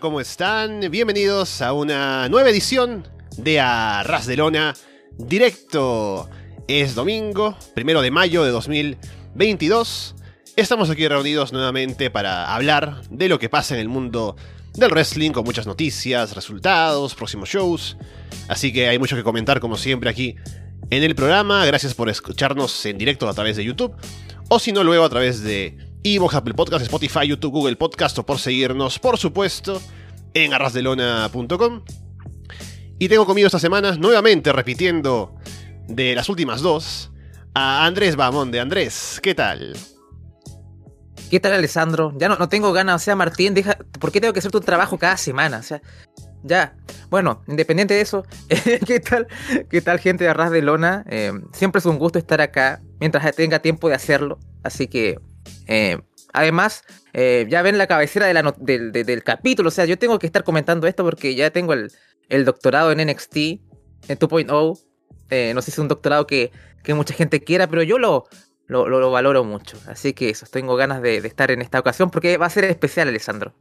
¿cómo están? Bienvenidos a una nueva edición de Arras de Lona Directo. Es domingo, primero de mayo de 2022. Estamos aquí reunidos nuevamente para hablar de lo que pasa en el mundo del wrestling, con muchas noticias, resultados, próximos shows. Así que hay mucho que comentar, como siempre, aquí en el programa. Gracias por escucharnos en directo a través de YouTube. O si no, luego a través de Evox, Apple Podcast, Spotify, YouTube, Google Podcast o por seguirnos, por supuesto, en arrasdelona.com. Y tengo conmigo esta semana, nuevamente repitiendo de las últimas dos, a Andrés Bamonde. Andrés, ¿qué tal? ¿Qué tal, Alessandro? Ya no, no tengo ganas, o sea, Martín, deja, ¿por qué tengo que hacer tu trabajo cada semana? O sea, ya. Bueno, independiente de eso, ¿qué tal, qué tal gente de Arras de Lona? Eh, siempre es un gusto estar acá mientras tenga tiempo de hacerlo. Así que, eh, además, eh, ya ven la cabecera del, capítulo. O sea, yo tengo que estar comentando esto porque ya tengo el, doctorado en NXT, en 2.0. no sé si es un doctorado que, mucha gente quiera, pero yo lo, lo, valoro mucho. Así que eso, tengo ganas de, de estar en esta ocasión porque va a ser especial, Alessandro.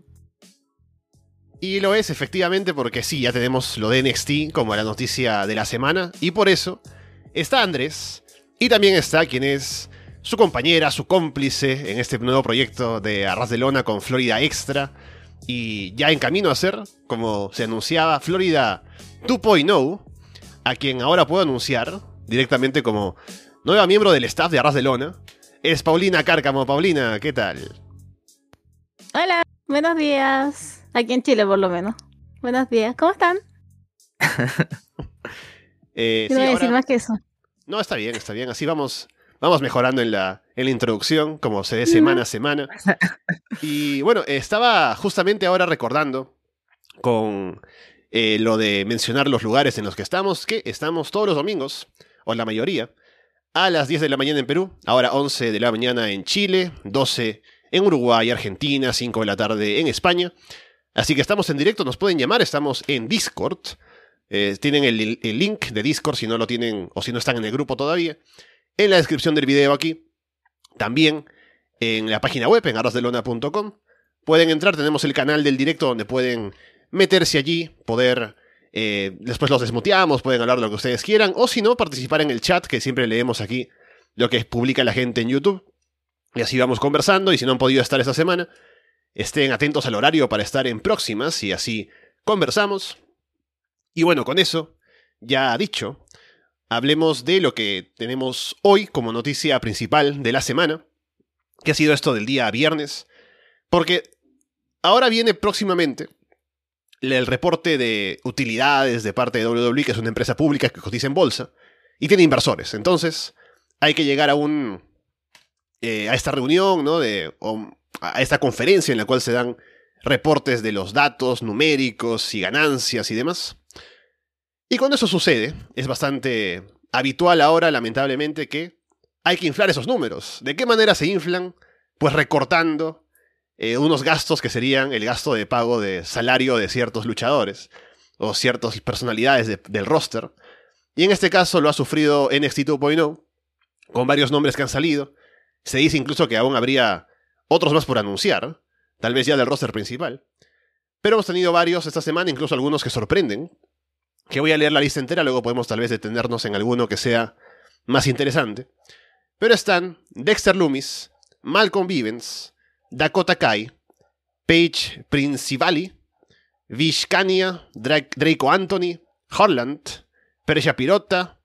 Y lo es efectivamente porque sí, ya tenemos lo de NXT como la noticia de la semana. Y por eso está Andrés. Y también está quien es su compañera, su cómplice en este nuevo proyecto de Arras de Lona con Florida Extra. Y ya en camino a ser, como se anunciaba, Florida 2.0, a quien ahora puedo anunciar directamente como nueva miembro del staff de Arras de Lona, es Paulina Cárcamo. Paulina, ¿qué tal? Hola, buenos días. Aquí en Chile, por lo menos. Buenos días. ¿Cómo están? eh, no voy a decir más que eso. No, está bien, está bien. Así vamos, vamos mejorando en la, en la introducción, como se ve semana a semana. Y bueno, estaba justamente ahora recordando con eh, lo de mencionar los lugares en los que estamos, que estamos todos los domingos, o la mayoría, a las 10 de la mañana en Perú, ahora 11 de la mañana en Chile, 12 en Uruguay, Argentina, 5 de la tarde en España. Así que estamos en directo, nos pueden llamar, estamos en Discord. Eh, tienen el, link de Discord si no lo tienen o si no están en el grupo todavía. En la descripción del video aquí. También en la página web, en arrasdelona.com. Pueden entrar, tenemos el canal del directo donde pueden meterse allí, poder... Eh, después los desmuteamos, pueden hablar lo que ustedes quieran, o si no, participar en el chat, que siempre leemos aquí lo que publica la gente en YouTube. Y así vamos conversando, y si no han podido estar esta semana, Estén atentos al horario para estar en próximas y así conversamos. Y bueno, con eso, ya dicho, hablemos de lo que tenemos hoy como noticia principal de la semana, que ha sido esto del día viernes, porque ahora viene próximamente el reporte de utilidades de parte de WWE, que es una empresa pública que cotiza en bolsa, y tiene inversores. Entonces, hay que llegar a un... Eh, a esta reunión, ¿no? De, a esta conferencia en la cual se dan reportes de los datos numéricos y ganancias y demás. Y cuando eso sucede, es bastante habitual ahora, lamentablemente, que hay que inflar esos números. ¿De qué manera se inflan? Pues recortando eh, unos gastos que serían el gasto de pago de salario de ciertos luchadores o ciertas personalidades del roster. Y en este caso lo ha sufrido NXT 2.0, con varios nombres que han salido. Se dice incluso que aún habría otros más por anunciar, tal vez ya del roster principal. Pero hemos tenido varios esta semana, incluso algunos que sorprenden, que voy a leer la lista entera, luego podemos tal vez detenernos en alguno que sea más interesante. Pero están Dexter Loomis, Malcolm Vivens, Dakota Kai, Paige Principali, Vishkania, Draco Anthony, Holland, Peresha Pirota,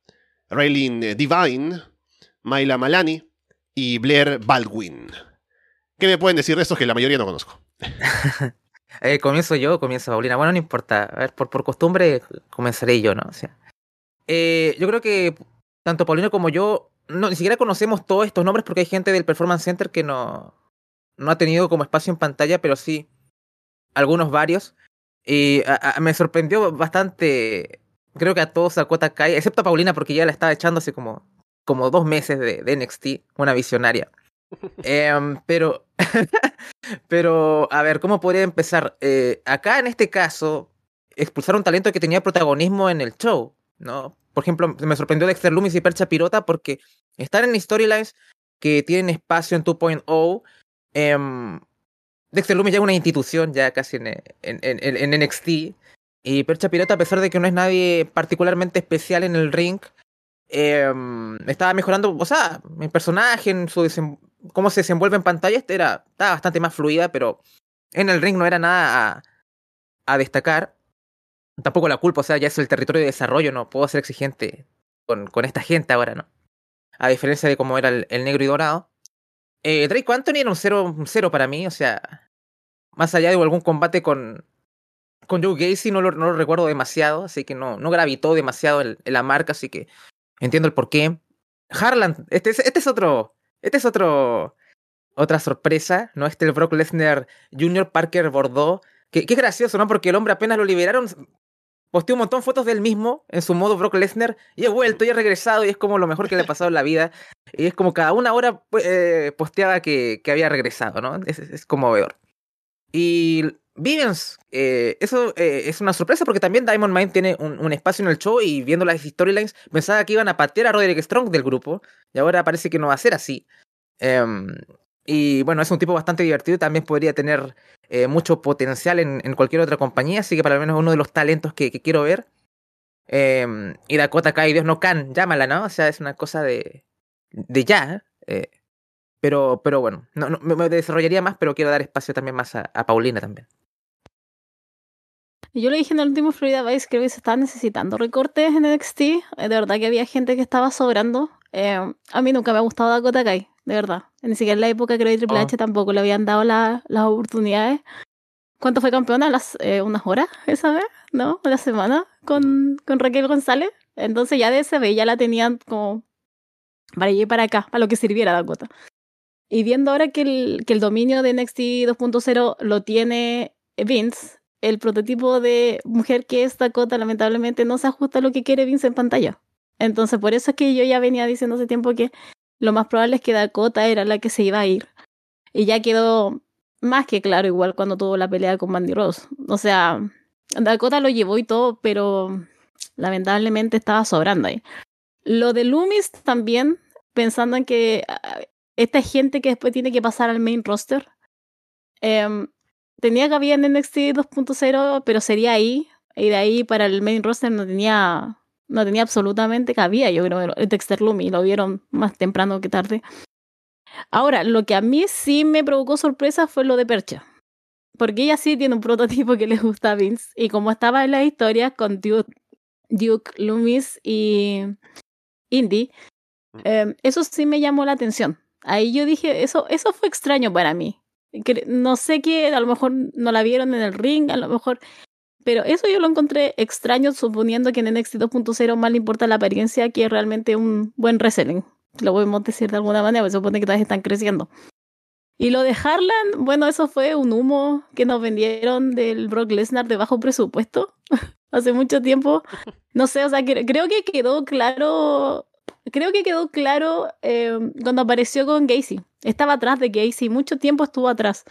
Raylene Divine, Maila Malani y Blair Baldwin. ¿Qué me pueden decir de estos que la mayoría no conozco? eh, comienzo yo, comienzo Paulina. Bueno, no importa. A ver, por, por costumbre comenzaré yo, ¿no? O sea, eh, yo creo que tanto Paulina como yo no, ni siquiera conocemos todos estos nombres porque hay gente del Performance Center que no, no ha tenido como espacio en pantalla, pero sí algunos varios. Y me sorprendió bastante, creo que a todos a Cuota Kai, excepto a Paulina porque ya la estaba echando hace como, como dos meses de, de NXT, una visionaria. Em, pero, pero, a ver, ¿cómo podría empezar? Eh, acá en este caso, expulsaron talento que tenía protagonismo en el show, ¿no? Por ejemplo, me sorprendió Dexter Loomis y Percha Pirota porque están en storylines que tienen espacio en 2.0, em, Dexter Lumis ya es una institución, ya casi en, en, en, NXT. Y Percha Pirata, a pesar de que no es nadie particularmente especial en el ring, eh, estaba mejorando, o sea, mi personaje, en su cómo se desenvuelve en pantalla, este era, estaba bastante más fluida, pero en el ring no era nada a, destacar. Tampoco la culpa, o sea, ya es el territorio de desarrollo, no puedo ser exigente con, con esta gente ahora, ¿no? A diferencia de cómo era el, negro y dorado. Eh, Drake Anthony era un cero, un cero para mí, o sea, más allá de algún combate con, con Joe Gacy no lo, no lo recuerdo demasiado, así que no, no gravitó demasiado en, en, la marca, así que entiendo el porqué. Harland, este es, este es otro, este es otro, otra sorpresa, ¿no? Este el Brock Lesnar Jr. Parker Bordeaux, que, que gracioso, ¿no? Porque el hombre apenas lo liberaron, posteó un montón de fotos del mismo en su modo Brock Lesnar y he vuelto y he regresado y es como lo mejor que le ha pasado en la vida. Y es como cada una hora eh, posteaba que, que, había regresado, ¿no? Es, es conmovedor. Y Vivens, eh, eso eh, es una sorpresa porque también Diamond Mine tiene un, espacio en el show y viendo las storylines pensaba que iban a patear a Roderick Strong del grupo y ahora parece que no va a ser así. Um, y bueno, es un tipo bastante divertido y también podría tener eh, mucho potencial en, cualquier otra compañía, así que para lo menos uno de los talentos que, quiero ver. Eh, y Dakota Kai, Dios no can, llámala, ¿no? O sea, es una cosa de, de ya. Pero, pero bueno, no, no, me desarrollaría más, pero quiero dar espacio también más a Paulina también. Yo le dije en el último Florida Vice que se estaban necesitando recortes en NXT. De verdad que había gente que estaba sobrando. Eh, a mí nunca me ha gustado Dakota Kai, de verdad. Ni siquiera en la época creo que Triple H oh. tampoco le habían dado la, las oportunidades. ¿Cuánto fue campeona? Las, eh, unas horas esa vez, ¿no? Una semana con, con Raquel González. Entonces ya de ese vez ya la tenían como para ir para acá, para lo que sirviera Dakota. Y viendo ahora que el, que el dominio de NXT 2.0 lo tiene Vince, el prototipo de mujer que es Dakota lamentablemente no se ajusta a lo que quiere Vince en pantalla. Entonces por eso es que yo ya venía diciendo hace tiempo que lo más probable es que Dakota era la que se iba a ir. Y ya quedó más que claro igual cuando tuvo la pelea con Mandy Rose. O sea, Dakota lo llevó y todo, pero lamentablemente estaba sobrando ahí. Lo de Loomis también, pensando en que esta gente que después tiene que pasar al main roster, eh, tenía cabida en NXT 2.0, pero sería ahí. Y de ahí para el main roster no tenía, no tenía absolutamente cabida, yo creo, Dexter Lumi. Lo vieron más temprano que tarde. Ahora, lo que a mí sí me provocó sorpresa fue lo de Percha. Porque ella sí tiene un prototipo que le gusta a Vince. Y como estaba en la historia con Duke, Duke Loomis y Indy, eh, eso sí me llamó la atención. Ahí yo dije, eso, eso fue extraño para mí. Que no sé qué, a lo mejor no la vieron en el ring, a lo mejor. Pero eso yo lo encontré extraño, suponiendo que en NXT 2.0 más le importa la apariencia que realmente un buen wrestling. Lo podemos decir de alguna manera, porque supone que todavía están creciendo. Y lo de Harlan, bueno, eso fue un humo que nos vendieron del Brock Lesnar de bajo presupuesto hace mucho tiempo. No sé, o sea, creo que quedó claro creo que quedó claro eh, cuando apareció con Gacy. Estaba atrás de Gacy, mucho tiempo estuvo atrás.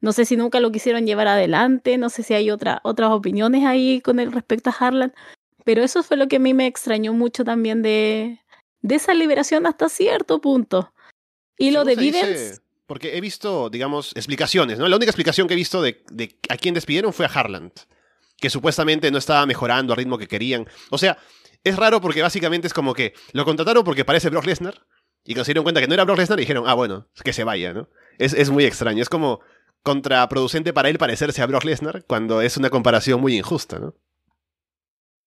No sé si nunca lo quisieron llevar adelante, no sé si hay otra, otras opiniones ahí con el respecto a Harlan, pero eso fue lo que a mí me extrañó mucho también de, de esa liberación hasta cierto punto. Y lo de Vivens... Porque he visto, digamos, explicaciones, ¿no? La única explicación que he visto de, de a quién despidieron fue a Harland, que supuestamente no estaba mejorando al ritmo que querían. O sea, es raro porque básicamente es como que lo contrataron porque parece Brock Lesnar y cuando se dieron cuenta que no era Brock Lesnar dijeron, ah, bueno, que se vaya, ¿no? Es, es muy extraño. Es como contraproducente para él parecerse a Brock Lesnar cuando es una comparación muy injusta, ¿no?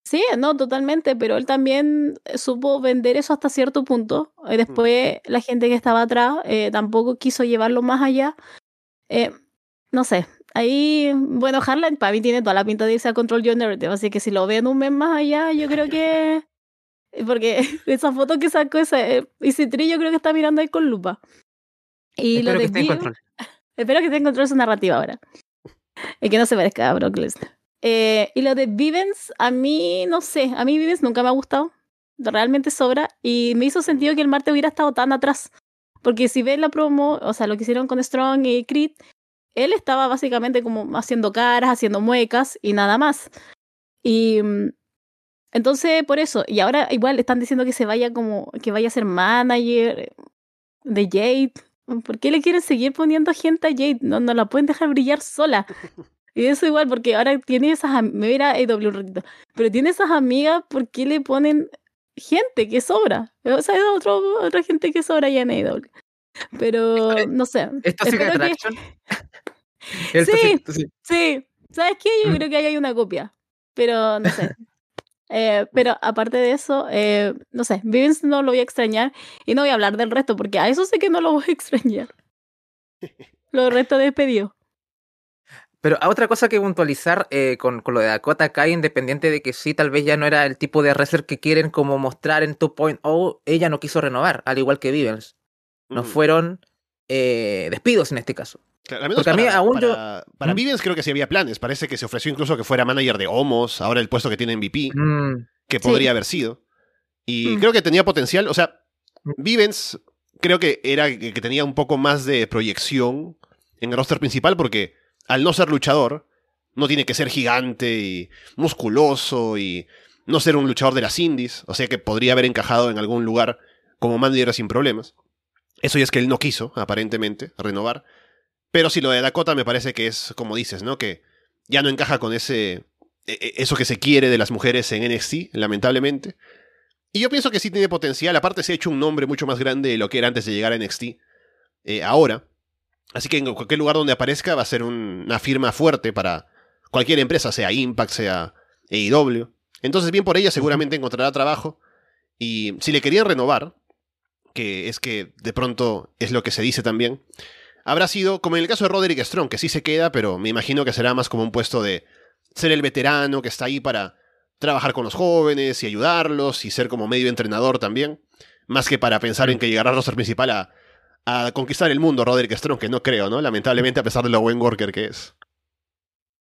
Sí, no, totalmente, pero él también supo vender eso hasta cierto punto. Y después la gente que estaba atrás eh, tampoco quiso llevarlo más allá. Eh, no sé, Ahí, bueno, Harlan para mí tiene toda la pinta de irse a Control Your Narrative, así que si lo ven un mes más allá, yo creo que... Porque esa foto que sacó esa, eh, Tri yo creo que está mirando ahí con lupa. Y Espero lo de que esté en control. Espero que esté en control su narrativa ahora. Y que no se parezca a Brock Lesnar. Eh, y lo de Vivens, a mí, no sé, a mí Vivens nunca me ha gustado. Realmente sobra. Y me hizo sentido que el martes hubiera estado tan atrás. Porque si ven la promo, o sea, lo que hicieron con Strong y Creed, él estaba básicamente como haciendo caras, haciendo muecas y nada más. Y mm, entonces, por eso, y ahora igual están diciendo que se vaya como, que vaya a ser manager de Jade. ¿Por qué le quieren seguir poniendo gente a Jade? No, no la pueden dejar brillar sola. Y eso igual, porque ahora tiene esas me voy a AW un ratito, pero tiene esas amigas, ¿por qué le ponen gente que sobra? O sea, hay otro, otra gente que sobra ya en AW. Pero no sé. ¿Esto sí que... sí, sí, sí. ¿Sabes qué? Yo mm. creo que ahí hay una copia. Pero no sé. Eh, pero aparte de eso, eh, no sé, Vivens no lo voy a extrañar y no voy a hablar del resto porque a eso sé que no lo voy a extrañar. Lo resto despedido. Pero otra cosa que puntualizar eh, con, con, lo de Dakota Kai, independiente de que sí, tal vez ya no era el tipo de wrestler que quieren como mostrar en 2.0, ella no quiso renovar, al igual que Vivens. No fueron despidos en este caso. Claro, para, mí aún para, Vivens creo que sí había planes. Parece que se ofreció incluso que fuera manager de Homos, ahora el puesto que tiene MVP, mm. que podría haber sido. Y mm. creo que tenía potencial. O sea, mm. Vivens creo que era que tenía un poco más de proyección en el roster principal porque al no ser luchador, no tiene que ser gigante y musculoso y no ser un luchador de las indies. O sea que podría haber encajado en algún lugar como manager sin problemas. Eso ya es que él no quiso, aparentemente, renovar. Pero si lo de Dakota me parece que es, como dices, ¿no? Que ya no encaja con ese. E, e, eso que se quiere de las mujeres en NXT, lamentablemente. Y yo pienso que sí tiene potencial. Aparte, se ha hecho un nombre mucho más grande de lo que era antes de llegar a NXT. Eh, ahora. Así que en cualquier lugar donde aparezca va a ser una firma fuerte para cualquier empresa, sea Impact, sea AEW. Entonces, bien por ella, seguramente encontrará trabajo. Y si le querían renovar, que es que de pronto es lo que se dice también, habrá sido, como en el caso de Roderick Strong, que sí se queda, pero me imagino que será más como un puesto de ser el veterano que está ahí para trabajar con los jóvenes y ayudarlos y ser como medio entrenador también, más que para pensar en que llegará al roster principal a, conquistar el mundo Roderick Strong, que no creo, ¿no? Lamentablemente, a pesar de lo buen worker que es.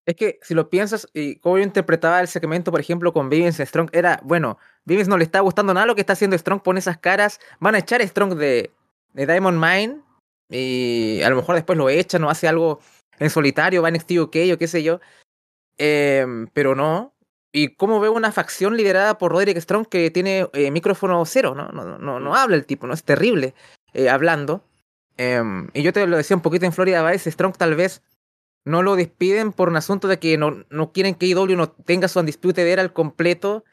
Es que si lo piensas, y como yo interpretaba el segmento, por ejemplo, con Vivens Strong, era, bueno, Vivens no le está gustando nada lo que está haciendo Strong, pone esas caras, van a echar Strong de, de Diamond Mine, y a lo mejor después lo echan o hace algo en solitario, va en NXT UK o qué sé yo. Em, pero no. Y cómo veo una facción liderada por Roderick Strong que tiene eh, micrófono cero, ¿no? No, no, no habla el tipo, ¿no? Es terrible eh, hablando. Em, y yo te lo decía un poquito en Florida Vice, Strong tal vez no lo despiden por un asunto de que no, no quieren que IW no tenga su de era al completo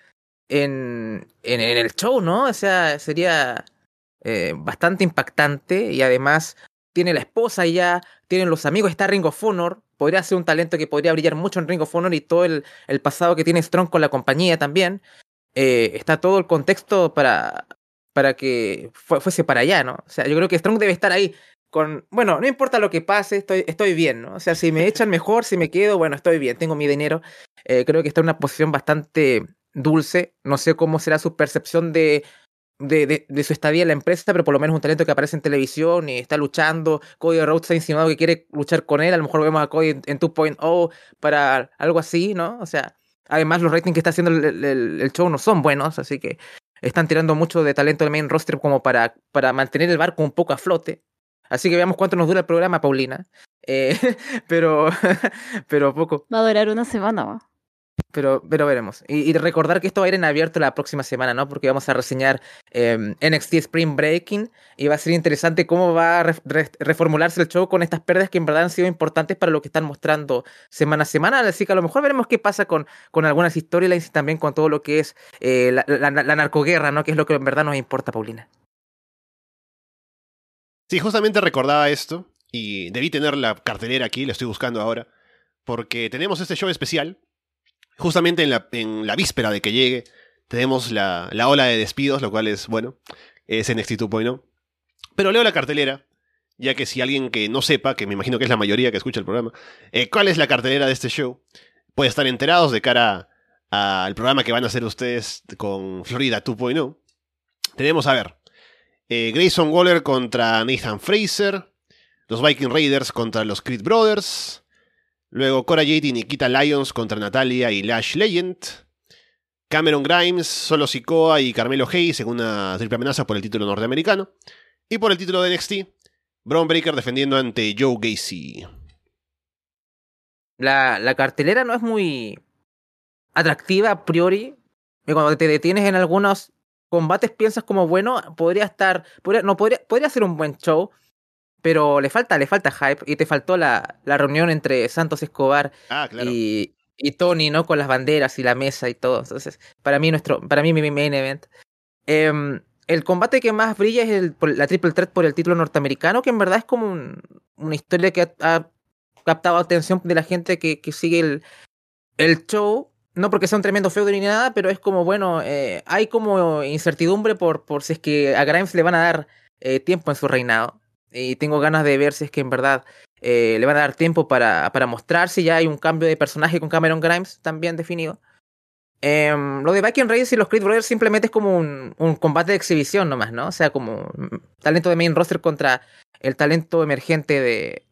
en, en, en, el show, ¿no? O sea, sería eh, bastante impactante y además tiene la esposa ya, tienen los amigos, está Ring of Honor, podría ser un talento que podría brillar mucho en Ring of Honor y todo el, el pasado que tiene Strong con la compañía también. Eh, está todo el contexto para, para que fuese para allá, ¿no? O sea, yo creo que Strong debe estar ahí con, bueno, no importa lo que pase, estoy, estoy bien, ¿no? O sea, si me echan mejor, si me quedo, bueno, estoy bien, tengo mi dinero. Eh, creo que está en una posición bastante dulce. No sé cómo será su percepción de de, de, su estadía en la empresa, pero por lo menos un talento que aparece en televisión y está luchando. Cody Rhodes ha insinuado que quiere luchar con él. A lo mejor vemos a Cody en, 2.0 para algo así, ¿no? O sea, además los ratings que está haciendo el, show no son buenos, así que están tirando mucho de talento del main roster como para, para mantener el barco un poco a flote. Así que veamos cuánto nos dura el programa, Paulina. Eh, pero, pero poco. Va a durar una semana, ¿no? Pero, pero veremos. Y, recordar que esto va a ir en abierto la próxima semana, ¿no? Porque vamos a reseñar em, NXT Spring Breaking y va a ser interesante cómo va a reformularse el show con estas pérdidas que en verdad han sido importantes para lo que están mostrando semana a semana. Así que a lo mejor veremos qué pasa con, con algunas storylines y también con todo lo que es eh, la, la, narcoguerra, ¿no? Que es lo que en verdad nos importa, Paulina. Sí, justamente recordaba esto y debí tener la cartelera aquí, la estoy buscando ahora, porque tenemos este show especial justamente en la, en víspera de que llegue, tenemos la, la, ola de despidos, lo cual es, bueno, es NXT 2.0. Pero leo la cartelera, ya que si alguien que no sepa, que me imagino que es la mayoría que escucha el programa, eh, cuál es la cartelera de este show, puede estar enterados de cara al programa que van a hacer ustedes con Florida 2.0. Tenemos, a ver, eh, Grayson Waller contra Nathan Fraser, los Viking Raiders contra los Creed Brothers, Luego Cora Jade y Nikita Lyons contra Natalia y Lash Legend. Cameron Grimes, Solo Sikoa y Carmelo Hayes en una triple amenaza por el título norteamericano. Y por el título de NXT, Braun Breaker defendiendo ante Joe Gacy. La, la cartelera no es muy atractiva a priori. Y cuando te detienes en algunos combates piensas como, bueno, podría estar, no, podría, podría ser un buen show. Pero le falta, le falta hype y te faltó la, la reunión entre Santos Escobar Ah, claro. y, y Tony, ¿no? Con las banderas y la mesa y todo. Entonces, para mí, nuestro, para mí, mi main event. Em, el combate que más brilla es el, la Triple Threat por el título norteamericano, que en verdad es como un- una historia que ha, ha captado atención de la gente que, que sigue el, el show. No porque sea un tremendo feudo ni nada, pero es como, bueno, eh, hay como incertidumbre por, por si es que a Grimes le van a dar eh, tiempo en su reinado. Y tengo ganas de ver si es que en verdad eh, le van a dar tiempo para, para mostrar si ya hay un cambio de personaje con Cameron Grimes también definido. Em, lo de Viking Raiders y los Creed Brothers simplemente es como un, un combate de exhibición nomás, ¿no? O sea, como mm, talento de main roster contra el talento emergente de,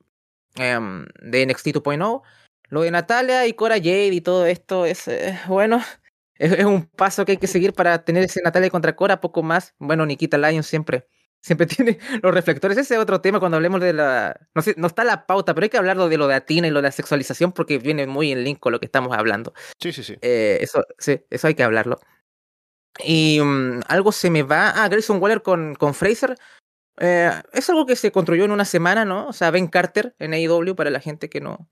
em, de NXT 2.0. Lo de Natalia y Cora Jade y todo esto es, eh, bueno, es, un paso que hay que seguir para tener ese Natalia contra Cora, poco más. Bueno, Nikita Lyons siempre, siempre tiene los reflectores. Ese es otro tema cuando hablemos de la... No, sé, no está la pauta, pero hay que hablar de lo de Atina y lo de la sexualización porque viene muy en link con lo que estamos hablando. Sí, sí, sí. Eh, eso, sí, eso hay que hablarlo. Y mm, algo se me va. Ah, Grayson Waller con, con Fraser. Eh, es algo que se construyó en una semana, ¿no? O sea, Ben Carter en AEW para la gente que no,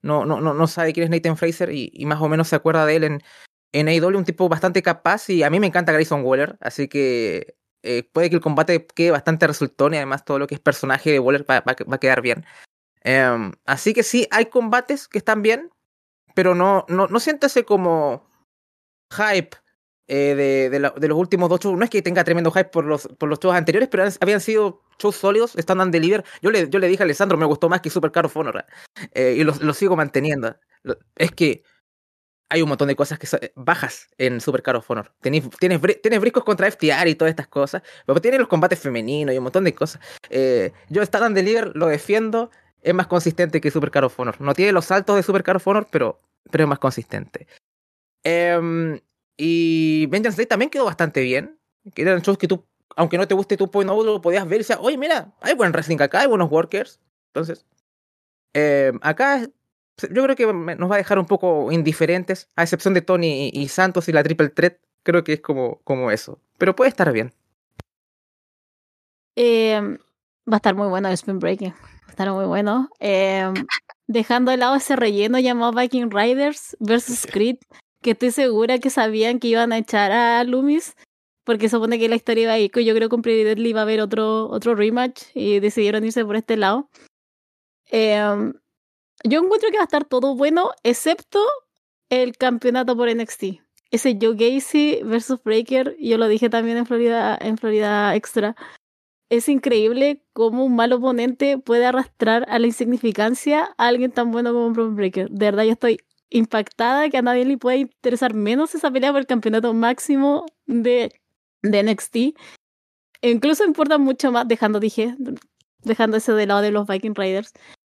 no, no, no, no sabe quién es Nathan Fraser y, y más o menos se acuerda de él en, en AEW, un tipo bastante capaz y a mí me encanta Grayson Waller, así que eh, puede que el combate quede bastante resultón y además todo lo que es personaje de Waller va, va, a quedar bien. Em, así que sí, hay combates que están bien, pero no, no, no siéntase como hype eh, de, de, los últimos dos shows. No es que tenga tremendo hype por los, por los shows anteriores, pero habían sido shows sólidos, stand and deliver. Yo le, yo le dije a Alessandro, me gustó más que Super Card of Honor, eh, y lo, lo sigo manteniendo. Es que hay un montón de cosas que son bajas en Super Card of Honor. Tienes, tienes, tienes briscos contra FTR y todas estas cosas, pero tienes los combates femeninos y un montón de cosas. Eh, yo stand and deliver lo defiendo, es más consistente que Super Card of Honor. No tiene los saltos de Super Card of Honor, pero, pero es más consistente. Em, y Vengeance Day también quedó bastante bien. Que eran shows que tú, aunque no te guste tu point out, lo podías ver y decías, oye, mira, hay buen wrestling acá, hay buenos workers. Entonces, em, acá yo creo que nos va a dejar un poco indiferentes, a excepción de Tony y, Santos y la Triple Threat. Creo que es como, como eso. Pero puede estar bien. Eh, va a estar muy bueno el Spin Breaking. Va a estar muy bueno. Eh, dejando de lado ese relleno llamado Viking Riders versus Creed, que estoy segura que sabían que iban a echar a Loomis, porque supone que la historia iba a ir. Yo creo que con Deadly iba a haber otro, otro rematch y decidieron irse por este lado. Eh, yo encuentro que va a estar todo bueno, excepto el campeonato por NXT. Ese Joe Gacy versus Breaker, yo lo dije también en Florida, en Florida Extra es increíble cómo un mal oponente puede arrastrar a la insignificancia a alguien tan bueno como Bron Breaker. De verdad, yo estoy impactada que a nadie le pueda interesar menos esa pelea por el campeonato máximo de, de NXT. E incluso importa mucho más, dejando, dije, dejando ese de lado de los Viking Raiders.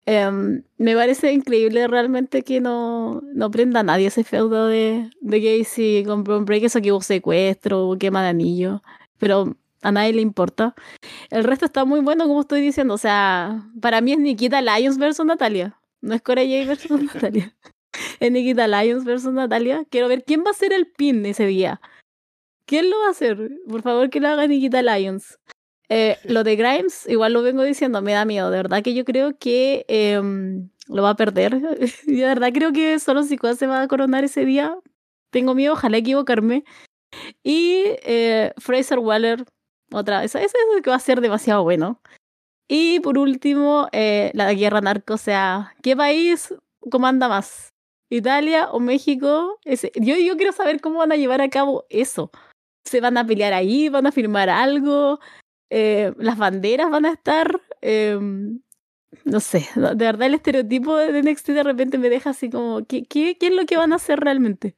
Em, me parece increíble realmente que no, no prenda a nadie ese feudo de, de Gacy con Bron Breaker, eso que hubo secuestro, hubo quema de anillo, pero a nadie le importa. El resto está muy bueno, como estoy diciendo. O sea, para mí es Nikita Lyons versus Natalia. No es Corey J versus Natalia. Es Nikita Lyons versus Natalia. Quiero ver quién va a ser el pin ese día. ¿Quién lo va a hacer? Por favor, que lo haga Nikita Lyons. Eh, lo de Grimes, igual lo vengo diciendo, me da miedo. De verdad que yo creo que em, lo va a perder. De verdad creo que solo Sikoa se va a coronar ese día. Tengo miedo, ojalá equivocarme. Y eh, Fraser Waller otra, eso, eso es que va a ser demasiado bueno. Y por último, eh, la guerra narco, o sea, ¿qué país comanda más? ¿Italia o México? Yo, yo quiero saber cómo van a llevar a cabo eso. ¿Se van a pelear ahí? ¿Van a firmar algo? Eh, ¿Las banderas van a estar? Eh, no sé, de verdad el estereotipo de NXT de repente me deja así como, ¿qué, qué, qué es lo que van a hacer realmente?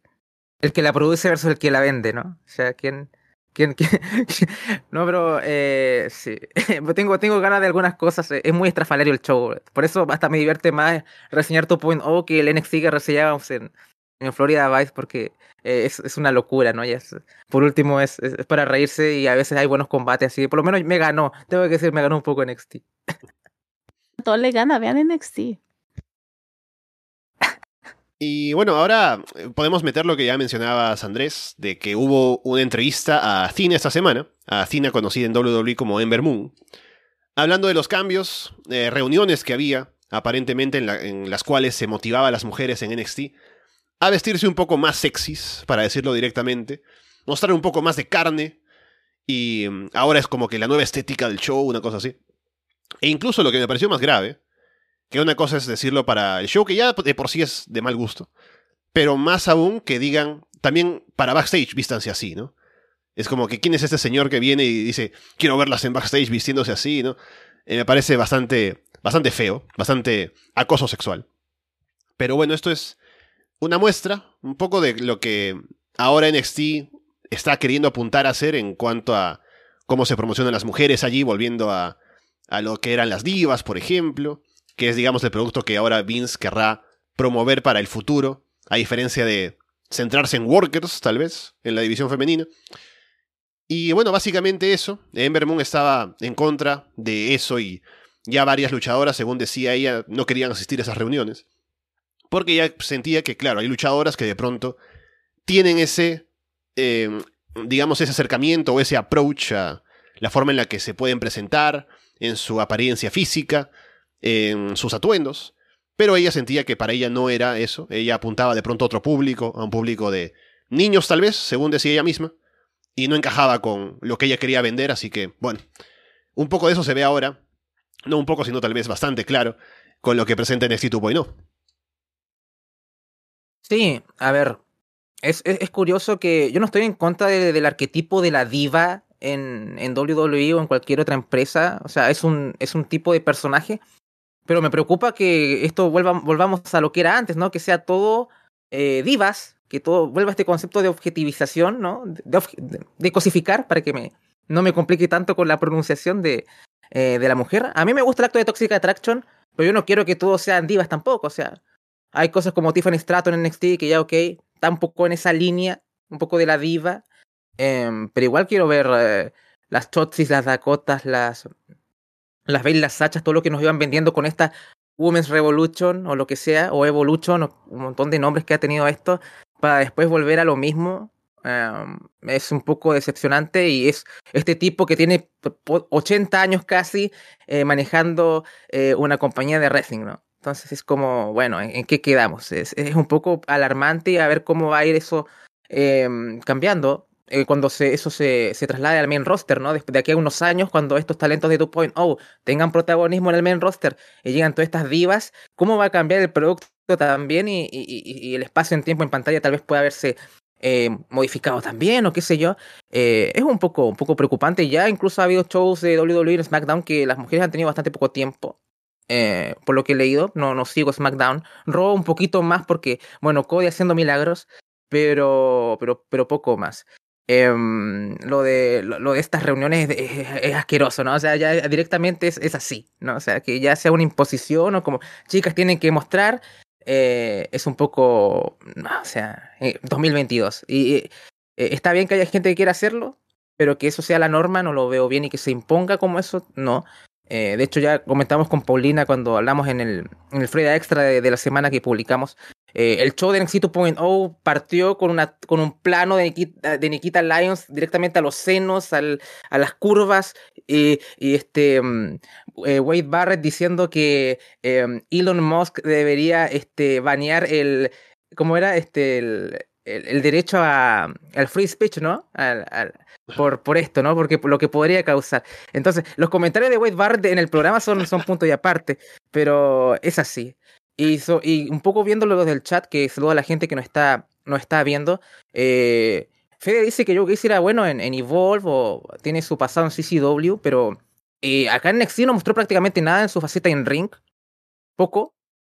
El que la produce versus el que la vende, ¿no? O sea, ¿quién, quién? No, pero eh, sí. tengo, tengo ganas de algunas cosas. Es muy estrafalario el show. Por eso hasta me divierte más reseñar tu point o que el NXT que reseñábamos en, en Florida Vice, porque eh, es, es una locura, ¿no? Y es, por último, es, es, es para reírse y a veces hay buenos combates así. Por lo menos me ganó. Tengo que decir, me ganó un poco NXT. Todo le gana, vean NXT. Y bueno, ahora eh, podemos meter lo que ya mencionabas, Andrés, de que hubo una entrevista a Cina esta semana, a Cina conocida en WWE como Ember Moon, Hablando de los cambios, eh, reuniones que había, aparentemente en, en, las cuales se motivaba a las mujeres en NXT a vestirse un poco más sexys, para decirlo directamente, mostrar un poco más de carne, y mm, ahora es como que la nueva estética del show, una cosa así. E incluso lo que me pareció más grave, que una cosa es decirlo para el show, que ya de por sí es de mal gusto, pero más aún que digan, también para backstage vístanse así, ¿no? Es como que quién es este señor que viene y dice, quiero verlas en backstage vistiéndose así, ¿no? Eh, me parece bastante, bastante feo, bastante acoso sexual. Pero bueno, esto es una muestra, un poco de lo que ahora NXT está queriendo apuntar a hacer en cuanto a cómo se promocionan las mujeres allí, volviendo a, a lo que eran las divas, por ejemplo, que es, digamos, el producto que ahora Vince querrá promover para el futuro, a diferencia de centrarse en workers, tal vez, en la división femenina. Y bueno, básicamente eso. Ember Moon estaba en contra de eso y ya varias luchadoras, según decía ella, no querían asistir a esas reuniones. Porque ella sentía que, claro, hay luchadoras que de pronto tienen ese, eh, digamos, ese acercamiento o ese approach a la forma en la que se pueden presentar, en su apariencia física, en sus atuendos. Pero ella sentía que para ella no era eso. Ella apuntaba de pronto a otro público, a un público de niños tal vez, según decía ella misma y no encajaba con lo que ella quería vender, así que, bueno, un poco de eso se ve ahora, no un poco, sino tal vez bastante claro, con lo que presenta NXT 2.0. Sí, a ver, es, es, curioso que yo no estoy en contra del arquetipo de la diva en, en WWE o en cualquier otra empresa, o sea, es un, es un tipo de personaje, pero me preocupa que esto vuelva, volvamos a lo que era antes, ¿no? Que sea todo eh, divas, que todo vuelva a este concepto de objetivización, ¿no? De, cosificar, para que me, no me complique tanto con la pronunciación de, eh, de la mujer. A mí me gusta el acto de Toxic Attraction, pero yo no quiero que todos sean divas tampoco. O sea, hay cosas como Tiffany Stratton en NXT que ya, ok, está un poco en esa línea, un poco de la diva. Em, pero igual quiero ver eh, las Chotsis, las Dakotas, las, las las Sachas, todo lo que nos iban vendiendo con esta Women's Revolution o lo que sea, o Evolution, o un montón de nombres que ha tenido esto para después volver a lo mismo. Em, es un poco decepcionante y es este tipo que tiene 80 años casi eh, manejando eh, una compañía de wrestling, ¿no? Entonces es como, bueno, ¿en, qué quedamos? Es, un poco alarmante a ver cómo va a ir eso em, cambiando eh, cuando se, eso se, se, traslade al main roster, ¿no? De, de, aquí a unos años, cuando estos talentos de 2.0 tengan protagonismo en el main roster y llegan todas estas divas, ¿cómo va a cambiar el producto también y, el espacio en tiempo en pantalla tal vez pueda haberse eh, modificado también o qué sé yo. Eh, es un poco, un poco preocupante. Ya incluso ha habido shows de WWE en SmackDown que las mujeres han tenido bastante poco tiempo. Eh, por lo que he leído, no, no sigo SmackDown. Raw un poquito más porque, bueno, Cody haciendo milagros, pero, pero, pero poco más. Em, lo, de, lo, de estas reuniones es, asqueroso, ¿no? O sea, ya directamente es, es, así, ¿no? O sea, que ya sea una imposición o como chicas tienen que mostrar eh, es un poco, o sea, 2022. Eh, y está bien que haya gente que quiera hacerlo, pero que eso sea la norma no lo veo bien y que se imponga como eso, no. De hecho, ya comentamos con Paulina cuando hablamos en el, en el Extra de, la semana que publicamos. el show de 2.0 partió con, una, con un plano de Nikita, de Lyons directamente a los senos, a las curvas, y, este mm, eh, Wade Barrett diciendo que Elon Musk debería este, banear el, ¿cómo era? Este, el, el, derecho a, al free speech, ¿no? Por, por esto, ¿no? Porque lo que podría causar. Entonces, los comentarios de Wade Barrett en el programa son, son punto y aparte, pero es así. Y, y un poco viéndolo desde el chat, que saluda a la gente que no está, no está viendo, eh, Fede dice que yo que era bueno en, en Evolve o tiene su pasado en CCW, pero eh, acá en NXT no mostró prácticamente nada en su faceta en ring. Poco.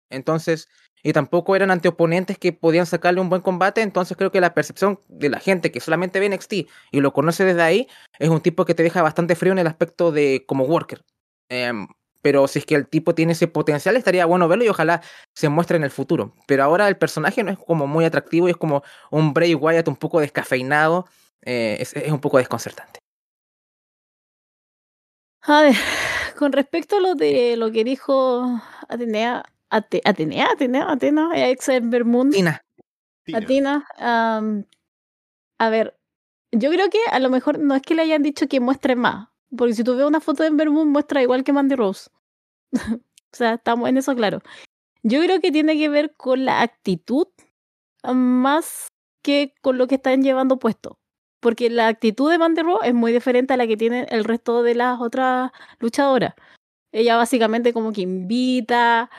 Entonces, y tampoco eran ante oponentes que podían sacarle un buen combate. Entonces creo que la percepción de la gente que solamente ve NXT y lo conoce desde ahí es un tipo que te deja bastante frío en el aspecto de como worker. Em, pero si es que el tipo tiene ese potencial, estaría bueno verlo y ojalá se muestre en el futuro. Pero ahora el personaje no es como muy atractivo y es como un Bray Wyatt un poco descafeinado. Eh, es, es, un poco desconcertante. A ver, con respecto a lo de lo que dijo Atenea, Atenea, Atenea, Atena, ex Vermund. Tina. Atina. Um, a ver, yo creo que a lo mejor no es que le hayan dicho que muestre más, Porque si tú ves una foto de Moon, muestra igual que Mandy Rose. o sea, estamos en eso claro. Yo creo que tiene que ver con la actitud más que con lo que están llevando puesto. Porque la actitud de Mandy Rose es muy diferente a la que tiene el resto de las otras luchadoras. Ella básicamente como que invita,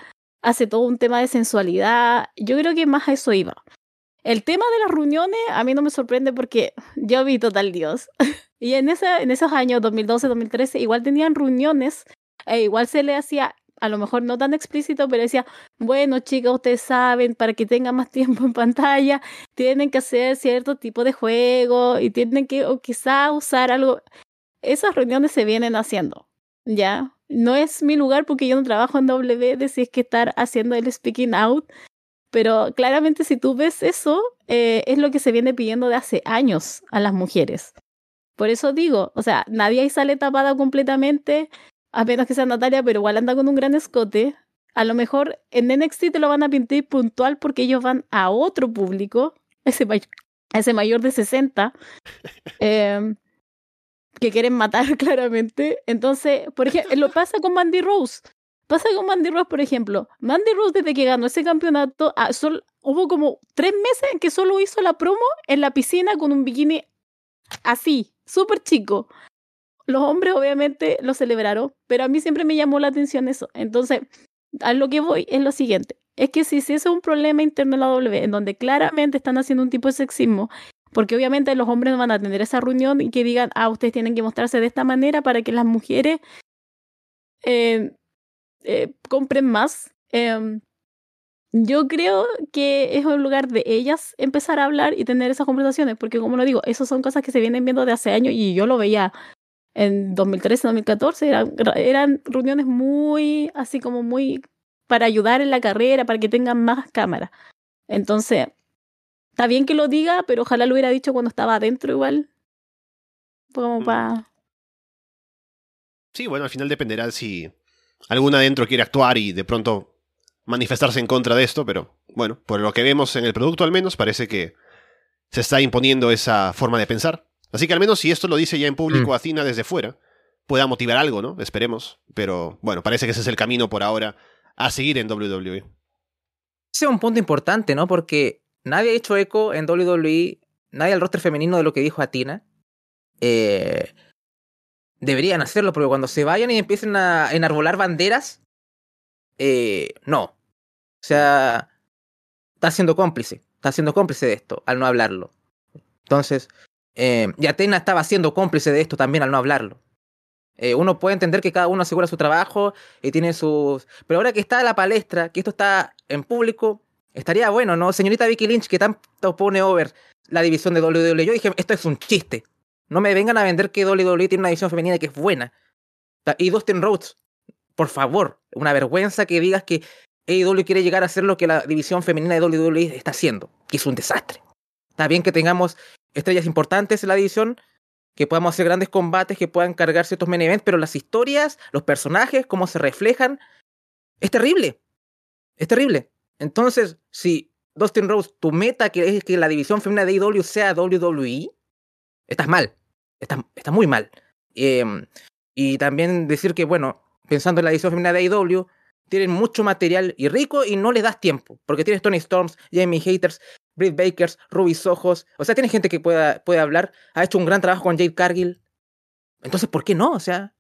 hace todo un tema de sensualidad. Yo creo que más a eso iba. El tema de las reuniones a mí no me sorprende porque yo vi Total Dios. y en, esa, en esos años, 2012, 2013, igual tenían reuniones e igual se le hacía, a lo mejor no tan explícito, pero decía, bueno chicas, ustedes saben, para que tengan más tiempo en pantalla, tienen que hacer cierto tipo de juego y tienen que o quizá usar algo. Esas reuniones se vienen haciendo, ¿ya? No es mi lugar porque yo no trabajo en W de si es que estar haciendo el speaking out, pero claramente si tú ves eso, eh, es lo que se viene pidiendo de hace años a las mujeres. Por eso digo, o sea, nadie ahí sale tapada completamente, a menos que sea Natalia, pero igual anda con un gran escote. A lo mejor en NXT te lo van a pintar puntual porque ellos van a otro público, ese, ese mayor de 60. eh, que quieren matar claramente. Entonces, por ejemplo, lo pasa con Mandy Rose. Pasa con Mandy Rose, por ejemplo. Mandy Rose, desde que ganó ese campeonato, ah, hubo como tres meses en que solo hizo la promo en la piscina con un bikini así, súper chico. Los hombres obviamente lo celebraron, pero a mí siempre me llamó la atención eso. Entonces, a lo que voy es lo siguiente. Es que si, si ese es un problema interno en la W, en donde claramente están haciendo un tipo de sexismo porque obviamente los hombres van a tener esa reunión y que digan, ah, ustedes tienen que mostrarse de esta manera para que las mujeres eh, eh, compren más. Eh, yo creo que es un lugar de ellas empezar a hablar y tener esas conversaciones, porque como lo digo, esas son cosas que se vienen viendo de hace años y yo lo veía en 2013, 2014, eran, eran reuniones muy, así como muy para ayudar en la carrera, para que tengan más cámaras. Entonces, Está bien que lo diga, pero ojalá lo hubiera dicho cuando estaba adentro igual. Como para... Mm. Sí, bueno, al final dependerá si alguna adentro quiere actuar y de pronto manifestarse en contra de esto, pero bueno, por lo que vemos en el producto al menos parece que se está imponiendo esa forma de pensar. Así que al menos si esto lo dice ya en público mm. a Cina desde fuera, pueda motivar algo, ¿no? Esperemos. Pero bueno, parece que ese es el camino por ahora a seguir en WWE. Ese es un punto importante, ¿no? Porque nadie ha hecho eco en WWE, nadie al roster femenino de lo que dijo Atina. Eh, deberían hacerlo, porque cuando se vayan y empiecen a enarbolar banderas, eh, no. O sea, está siendo cómplice, está siendo cómplice de esto al no hablarlo. Entonces, eh, y Atena estaba siendo cómplice de esto también al no hablarlo. Eh, uno puede entender que cada uno asegura su trabajo y tiene sus... Pero ahora que está a la palestra, que esto está en público, Estaría bueno, ¿no? Señorita Vicky Lynch, que tanto pone over la división de WWE. Yo dije, esto es un chiste. No me vengan a vender que WWE tiene una división femenina que es buena. Y Dustin Rhodes, por favor, una vergüenza que digas que AEW quiere llegar a hacer lo que la división femenina de WWE está haciendo, que es un desastre. Está bien que tengamos estrellas importantes en la división, que podamos hacer grandes combates, que puedan cargar ciertos main events, pero las historias, los personajes, cómo se reflejan, es terrible. Es terrible. Entonces, si Dustin Rose, tu meta que es que la división femenina de AEW sea WWE, estás mal. Estás, está muy mal. Em, y también decir que, bueno, pensando en la división femenina de AEW, tienen mucho material y rico y no les das tiempo. Porque tienes Tony Storms, Jamie Haters, Britt Bakers, Ruby Ojos. O sea, tienes gente que pueda, puede hablar. Ha hecho un gran trabajo con Jade Cargill. Entonces, ¿por qué no? O sea,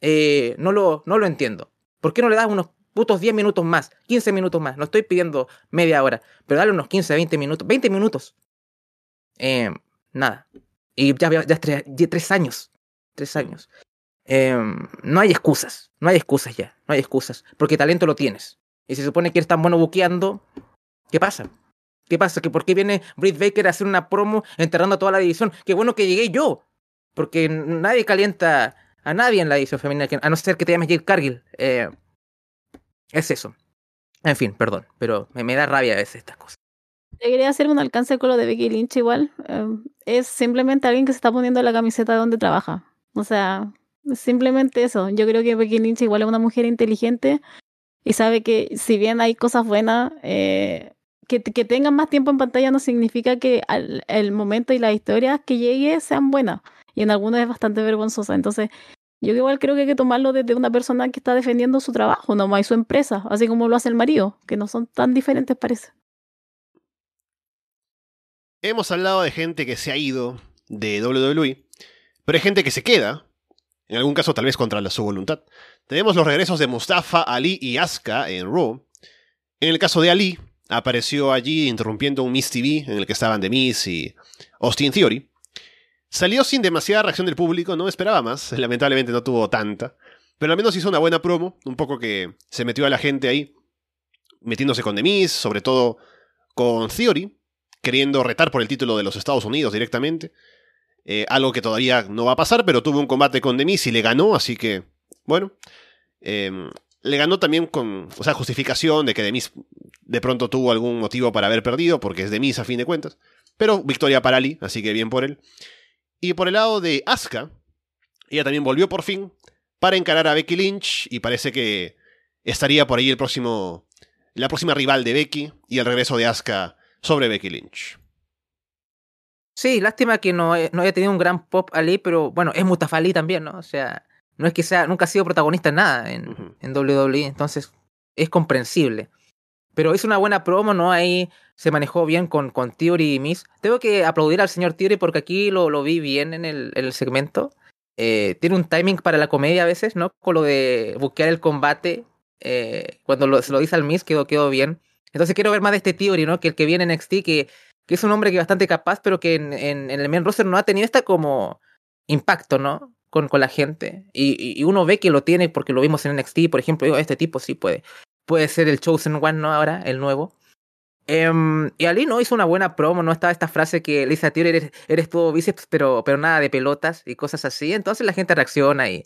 eh, no, lo, no lo entiendo. ¿Por qué no le das unos putos 10 minutos más, 15 minutos más. No estoy pidiendo media hora, pero dale unos 15, 20 minutos, 20 minutos. Eh, nada. Y ya, ya, tres, tres años. Tres años. Eh, no hay excusas. No hay excusas ya. No hay excusas. Porque talento lo tienes. Y se supone que eres tan bueno buqueando. ¿Qué pasa? ¿Qué pasa? ¿Que ¿Por qué viene Britt Baker a hacer una promo enterrando a toda la división? Qué bueno que llegué yo. Porque nadie calienta a nadie en la división femenina, a no ser que te llames Jade Cargill. Eh, es eso. En fin, perdón, pero me, da rabia a veces estas cosas. Quería hacer un alcance con lo de Becky Lynch igual. Em, es simplemente alguien que se está poniendo la camiseta de donde trabaja. O sea, simplemente eso. Yo creo que Becky Lynch igual es una mujer inteligente y sabe que si bien hay cosas buenas, eh, que, que, tengan más tiempo en pantalla no significa que el momento y las historias que llegue sean buenas. y en algunas es bastante vergonzosa. Entonces, yo igual creo que hay que tomarlo desde una persona que está defendiendo su trabajo, no más su empresa, así como lo hace el marido, que no son tan diferentes parece. Hemos hablado de gente que se ha ido de WWE, pero hay gente que se queda, en algún caso tal vez contra su voluntad. Tenemos los regresos de Mustafa, Ali y Asuka en Raw. En el caso de Ali, apareció allí interrumpiendo un Miss TV en el que estaban The Miz y Austin Theory. Salió sin demasiada reacción del público, no esperaba más, lamentablemente no tuvo tanta, pero al menos hizo una buena promo, un poco que se metió a la gente ahí, metiéndose con The Miz, sobre todo con Theory, queriendo retar por el título de los Estados Unidos directamente. Eh, algo que todavía no va a pasar, pero tuvo un combate con The Miz y le ganó, así que, bueno. Em, le ganó también con, o sea, justificación de que The Miz de pronto tuvo algún motivo para haber perdido, porque es The Miz a fin de cuentas. Pero victoria para Ali, así que bien por él. Y por el lado de Asuka, ella también volvió por fin para encarar a Becky Lynch y parece que estaría por ahí el próximo, la próxima rival de Becky y el regreso de Asuka sobre Becky Lynch. Sí, lástima que no, no haya tenido un gran pop Ali, pero bueno, es Mustafa Ali también, ¿no? O sea, no es que sea, nunca ha sido protagonista en nada en, en WWE, entonces es comprensible. Pero hizo una buena promo, ¿no? Ahí se manejó bien con, con Theory y Miss. Tengo que aplaudir al señor Theory porque aquí lo, lo vi bien en el, el segmento. Eh, tiene un timing para la comedia a veces, ¿no? Con lo de buquear el combate. Eh, cuando se lo dice al Miss quedó, quedó bien. Entonces quiero ver más de este Theory, ¿no? Que el que viene en NXT, que, que es un hombre que es bastante capaz, pero que en, en, el main roster no ha tenido esta como impacto, ¿no? Con, con la gente. Y, y, uno ve que lo tiene porque lo vimos en NXT, por ejemplo, digo, este tipo sí puede. Puede ser el Chosen One, ¿no? Ahora, el nuevo. Um, y Ali no hizo una buena promo, no estaba esta frase que le dice a eres, eres todo bíceps, pero, pero nada de pelotas y cosas así. Entonces la gente reacciona y,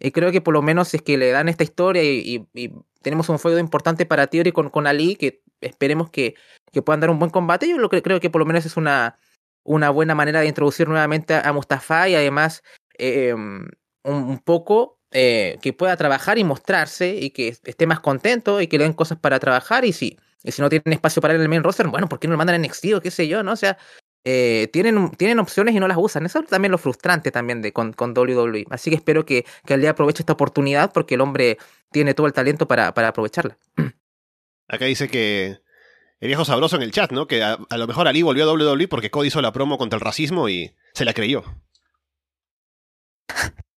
y creo que por lo menos es que le dan esta historia y, y, y tenemos un fuego importante para Theory con, con Ali, que esperemos que, que, puedan dar un buen combate. Yo lo que, creo que por lo menos es una, una buena manera de introducir nuevamente a Mustafa y además eh, un, poco eh, que pueda trabajar y mostrarse y que esté más contento y que le den cosas para trabajar y sí. Y si no tienen espacio para él en el main roster, bueno, ¿por qué no lo mandan en NXT o qué sé yo, no? O sea, eh, tienen, tienen opciones y no las usan. Eso es también lo frustrante también de, con, con WWE. Así que espero que, que día aproveche esta oportunidad porque el hombre tiene todo el talento para, para aprovecharla. Acá dice que el viejo sabroso en el chat, ¿no? Que a, a, lo mejor Ali volvió a WWE porque Cody hizo la promo contra el racismo y se la creyó.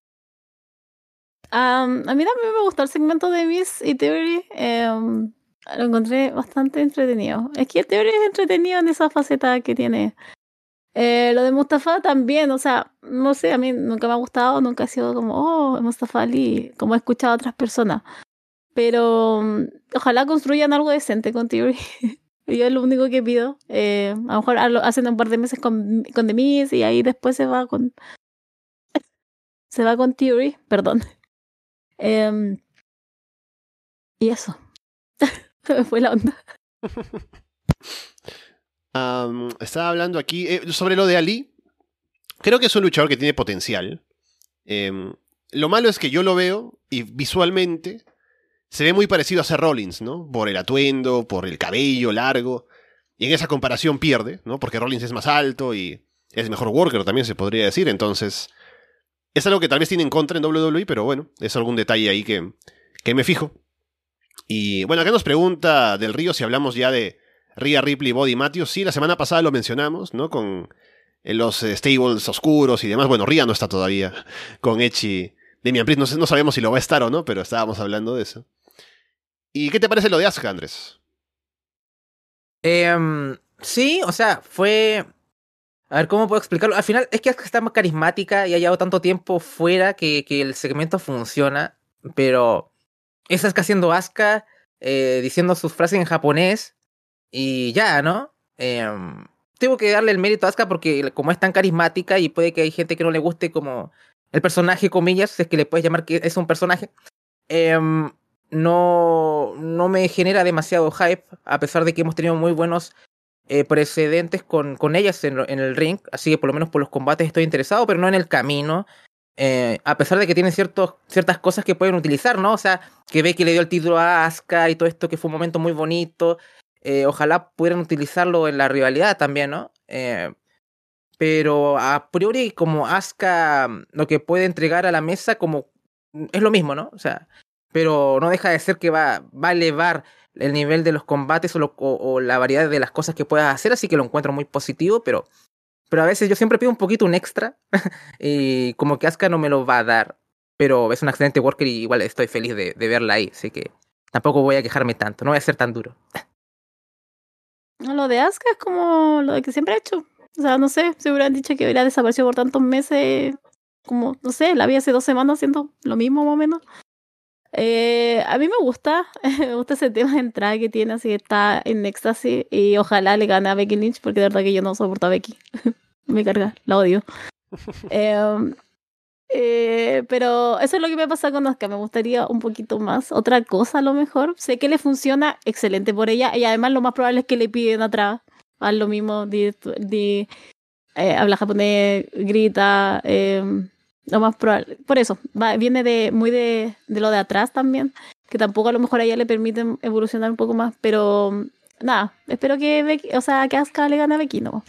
Um, a mí también me gustó el segmento de Miss y Theory. Um, lo encontré bastante entretenido. Es que Theory es entretenido en esa faceta que tiene. Eh, lo de Mustafa también, o sea, no sé, a mí nunca me ha gustado, nunca ha sido como, oh, Mustafa Ali, como he escuchado a otras personas. Pero um, ojalá construyan algo decente con Theory. Yo es lo único que pido. Eh, a lo mejor hacen un par de meses con, con The y ahí después se va con. Se va con Theory, perdón. Eh, y eso. Fue la onda. estaba hablando aquí eh, sobre lo de Ali. Creo que es un luchador que tiene potencial. Eh, lo malo es que yo lo veo y visualmente se ve muy parecido a Seth Rollins, ¿no? Por el atuendo, por el cabello largo. Y en esa comparación pierde, ¿no? Porque Rollins es más alto y es mejor worker, también se podría decir. Entonces, es algo que tal vez tiene en contra en WWE, pero bueno, es algún detalle ahí que, que me fijo. Y bueno, acá nos pregunta Del Río si hablamos ya de Rhea Ripley, Body Matthews. Sí, la semana pasada lo mencionamos, ¿no? Con los stables oscuros y demás. Bueno, Rhea no está todavía con Echi. Demian Priest, no, no sabemos si lo va a estar o no, pero estábamos hablando de eso. ¿Y qué te parece lo de Asuka, Andrés? Eh, sí, o sea, fue. A ver, ¿cómo puedo explicarlo? Al final es que Asuka está más carismática y ha llevado tanto tiempo fuera que, que el segmento funciona, pero esa es haciendo Asuka, eh, diciendo sus frases en japonés y ya, ¿no? Eh, tengo que darle el mérito a Asuka porque como es tan carismática y puede que hay gente que no le guste como el personaje, comillas, si es que le puedes llamar que es un personaje, eh, no, no me genera demasiado hype, a pesar de que hemos tenido muy buenos eh, precedentes con, con ellas en, en, el ring, así que por lo menos por los combates estoy interesado, pero no en el camino. Eh, a pesar de que ciertos, ciertas cosas que pueden utilizar, ¿no? O sea, que ve que le dio el título a Asuka y todo esto, que fue un momento muy bonito. Eh, ojalá pudieran utilizarlo en la rivalidad también, ¿no? Eh, pero a priori como Asuka lo que puede entregar a la mesa como es lo mismo, ¿no? O sea, pero no deja de ser que va, va a elevar el nivel de los combates o, o, la variedad de las cosas que puedas hacer, así que lo encuentro muy positivo, pero, pero a veces yo siempre pido un poquito un extra y como que Asuka no me lo va a dar, pero es un excelente worker y igual estoy feliz de, verla ahí, así que tampoco voy a quejarme tanto, no voy a ser tan duro. Lo de Asuka es como lo que siempre he hecho. O sea, no sé, si hubieran dicho que hubiera desaparecido por tantos meses, como, no sé, la vi hace dos semanas haciendo lo mismo más o menos. Eh, a mí me gusta, me gusta ese tema de entrada que tiene, así que está en éxtasis y ojalá le gane a Becky Lynch porque de verdad que yo no soporto a Becky. me carga, la odio. Em, eh, pero eso es lo que me pasa con Oscar, me gustaría un poquito más, otra cosa a lo mejor. Sé que le funciona excelente por ella y además lo más probable es que le piden atrás. Haz lo mismo, di, eh, habla japonés, grita. Eh, lo más probable. Por eso, viene de muy de, de, lo de atrás también, que tampoco a lo mejor a ella le permiten evolucionar un poco más, pero nada, espero que o sea, que Asuka le gane a Becky, ¿no?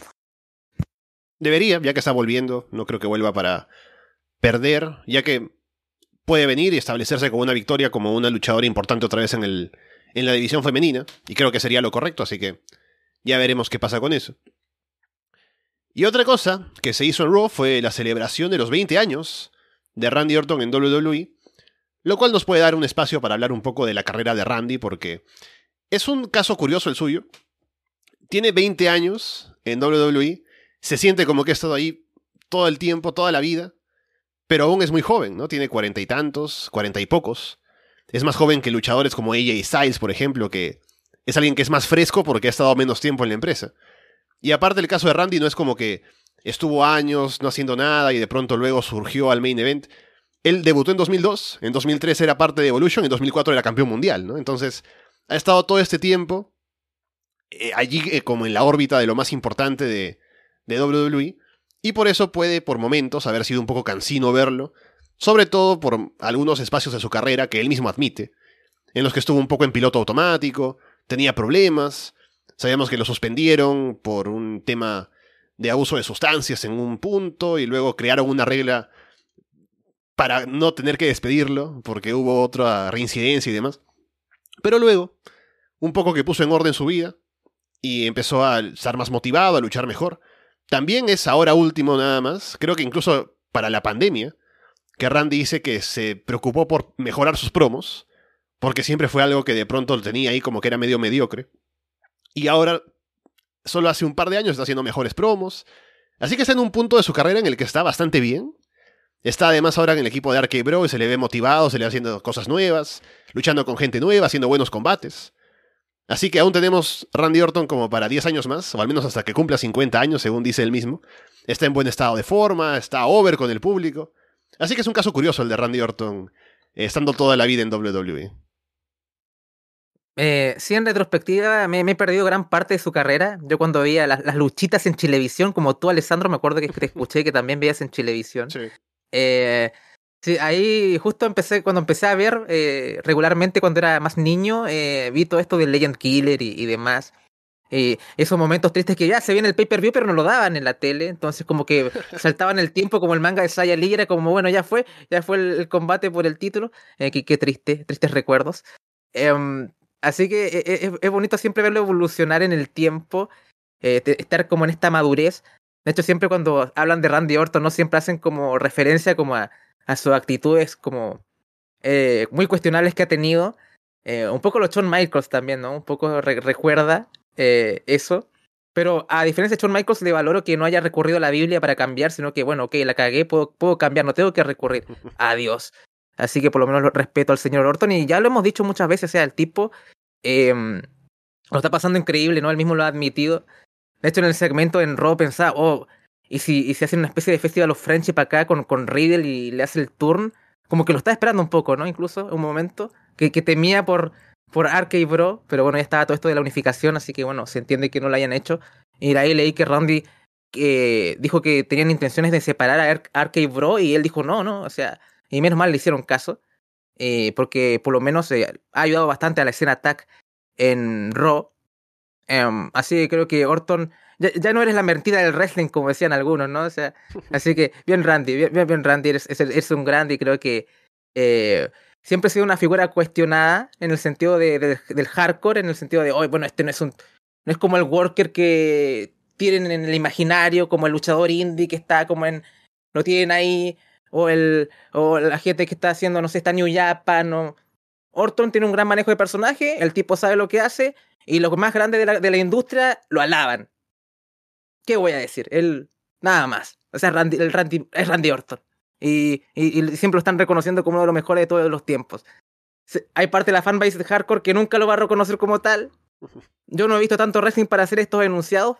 Debería, ya que está volviendo, no creo que vuelva para perder, ya que puede venir y establecerse como una victoria como una luchadora importante otra vez en, el, en la división femenina, y creo que sería lo correcto, así que ya veremos qué pasa con eso. Y otra cosa que se hizo en Raw fue la celebración de los 20 años de Randy Orton en WWE, lo cual nos puede dar un espacio para hablar un poco de la carrera de Randy, porque es un caso curioso el suyo. Tiene 20 años en WWE, se siente como que ha estado ahí todo el tiempo, toda la vida, pero aún es muy joven, ¿no? Tiene cuarenta y tantos, cuarenta y pocos. Es más joven que luchadores como AJ Styles, por ejemplo, que es alguien que es más fresco porque ha estado menos tiempo en la empresa. Y aparte el caso de Randy no es como que estuvo años no haciendo nada y de pronto luego surgió al main event. Él debutó en 2002, en 2003 era parte de Evolution, en 2004 era campeón mundial, ¿no? Entonces ha estado todo este tiempo eh, allí eh, como en la órbita de lo más importante de, de WWE y por eso puede por momentos haber sido un poco cansino verlo, sobre todo por algunos espacios de su carrera que él mismo admite, en los que estuvo un poco en piloto automático, tenía problemas, Sabíamos que lo suspendieron por un tema de abuso de sustancias en un punto y luego crearon una regla para no tener que despedirlo porque hubo otra reincidencia y demás. Pero luego, un poco que puso en orden su vida y empezó a estar más motivado, a luchar mejor. También es ahora último nada más, creo que incluso para la pandemia, que Randy dice que se preocupó por mejorar sus promos, porque siempre fue algo que de pronto tenía ahí como que era medio mediocre. Y ahora, solo hace un par de años, está haciendo mejores promos. Así que está en un punto de su carrera en el que está bastante bien. Está además ahora en el equipo de Arcade Bro y se le ve motivado, se le va haciendo cosas nuevas, luchando con gente nueva, haciendo buenos combates. Así que aún tenemos Randy Orton como para 10 años más, o al menos hasta que cumpla 50 años, según dice él mismo. Está en buen estado de forma, está over con el público. Así que es un caso curioso el de Randy Orton, eh, estando toda la vida en WWE. Eh, sí, en retrospectiva me, he perdido gran parte de su carrera. Yo cuando veía las, luchitas en Chilevisión, como tú, Alessandro, me acuerdo que te escuché que también veías en Chilevisión. Sí. Eh, sí, ahí justo empecé, cuando empecé a ver eh, regularmente cuando era más niño, eh, vi todo esto de Legend Killer y, demás. Y esos momentos tristes que ya se viene el pay-per-view, pero no lo daban en la tele. Entonces, como que saltaban el tiempo, como el manga de Saya Lee, era como, bueno, ya fue, ya fue el, combate por el título. qué, qué, triste, tristes recuerdos. Em, Así que e, e, es, bonito siempre verlo evolucionar en el tiempo, eh, estar como en esta madurez. De hecho, siempre cuando hablan de Randy Orton, no siempre hacen como referencia como a, a sus actitudes como eh, muy cuestionables que ha tenido. Eh, un poco lo Shawn Michaels también, ¿no? Un poco recuerda eso. Pero a diferencia de Shawn Michaels, le valoro que no haya recurrido a la Biblia para cambiar, sino que, bueno, ok, la cagué, puedo, puedo cambiar, no tengo que recurrir. Adiós. Así que por lo menos respeto al señor Orton. Y ya lo hemos dicho muchas veces, o sea, el tipo eh, lo está pasando increíble, ¿no? Él mismo lo ha admitido. De hecho, en el segmento en Raw pensaba, oh, ¿y si, y si hace una especie de festival of friendship acá con, con Riddle y le hace el turn? Como que lo está esperando un poco, ¿no? Incluso, un momento. Que, que temía por, por Arcade Bro, pero bueno, ya estaba todo esto de la unificación, así que bueno, se entiende que no lo hayan hecho. Y ahí leí que Randy eh, dijo que tenían intenciones de separar a Arcade Bro y él dijo, no, no, o sea, y menos mal le hicieron caso, eh, porque por lo menos eh, ha ayudado bastante a la escena attack en Raw. Em, así que creo que Orton ya, no eres la mentira del wrestling, como decían algunos, ¿no? O sea, así que bien Randy, bien, bien, Randy, eres, un grande y creo que eh, siempre ha sido una figura cuestionada en el sentido de, del hardcore, en el sentido de, hoy bueno, este no es un, no es como el worker que tienen en el imaginario, como el luchador indie que está como en, lo tienen ahí, o el, o la gente que está haciendo, no sé, está New Japan, o... Orton tiene un gran manejo de personaje, el tipo sabe lo que hace, y los más grandes de la, de la industria lo alaban. ¿Qué voy a decir? Él, nada más. O sea, Randy, el Randy, es Randy Orton. Y, y, siempre lo están reconociendo como uno de los mejores de todos los tiempos. Hay parte de la fanbase de hardcore que nunca lo va a reconocer como tal. Yo no he visto tanto wrestling para hacer estos enunciados,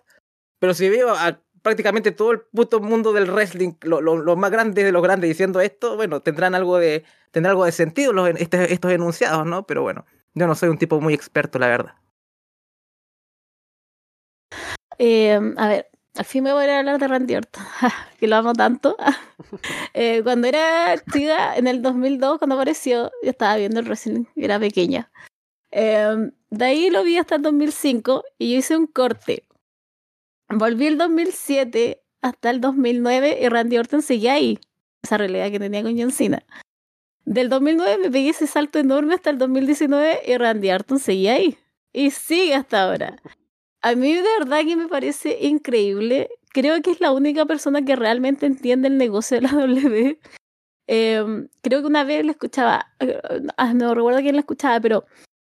pero si veo a prácticamente todo el puto mundo del wrestling, los lo, más grandes de los grandes diciendo esto, bueno, tendrán algo de, tendrá algo de sentido este, estos enunciados, ¿no? Pero bueno, yo no soy un tipo muy experto, la verdad. Eh, a ver, al fin me voy a hablar de Randy Orton, que lo amo tanto. Eh, cuando era en el 2002, cuando apareció, yo estaba viendo el wrestling, era pequeña. Eh, de ahí lo vi hasta el 2005 y yo hice un corte. Volví el 2007 hasta el 2009 y Randy Orton seguía ahí. Esa realidad que tenía con John. Del 2009 me pegué ese salto enorme hasta el 2019 y Randy Orton seguía ahí. Y sigue hasta ahora. A mí de verdad que me parece increíble. Creo que es la única persona que realmente entiende el negocio de la W. Em, creo que una vez le escuchaba, eh, ah, no recuerdo quién la escuchaba, pero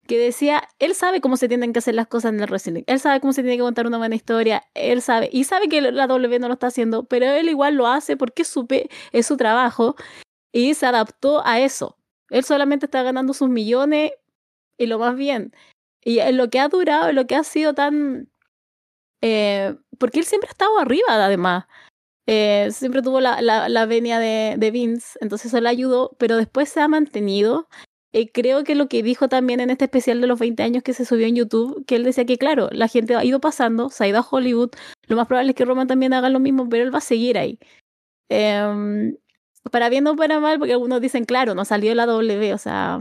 que decía, él sabe cómo se tienen que hacer las cosas en el wrestling, él sabe cómo se tiene que contar una buena historia, él sabe, y sabe que la W no lo está haciendo, pero él igual lo hace porque es su, es su trabajo y se adaptó a eso. Él solamente está ganando sus millones y lo más bien. Y en lo que ha durado, en lo que ha sido tan... Eh, porque él siempre ha estado arriba, además. Eh, siempre tuvo la, la, la venia de, de, Vince, entonces eso le ayudó, pero después se ha mantenido. Y creo que lo que dijo también en este especial de los 20 años que se subió en YouTube, que él decía que, claro, la gente ha ido pasando, se ha ido a Hollywood, lo más probable es que Roman también haga lo mismo, pero él va a seguir ahí. Eh, para bien o para mal, porque algunos dicen, claro, no salió la W, o sea,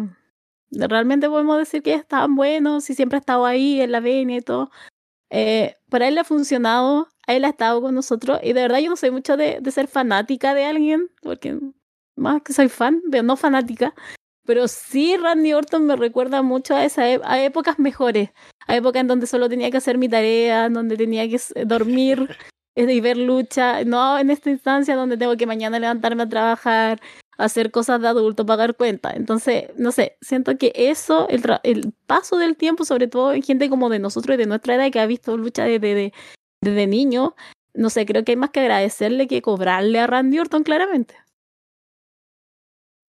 realmente podemos decir que es tan bueno, si siempre ha estado ahí en la venia y todo. Eh, para él ha funcionado, él ha estado con nosotros y de verdad yo no soy mucho de, de ser fanática de alguien, porque más que soy fan, pero no fanática. Pero sí, Randy Orton me recuerda mucho a, esa, a épocas mejores, a épocas en donde solo tenía que hacer mi tarea, en donde tenía que dormir y ver lucha, no en esta instancia donde tengo que mañana levantarme a trabajar, hacer cosas de adulto, pagar cuenta. Entonces, no sé, siento que eso, el, el paso del tiempo, sobre todo en gente como de nosotros y de nuestra edad que ha visto lucha desde, desde, niño, no sé, creo que hay más que agradecerle que cobrarle a Randy Orton claramente.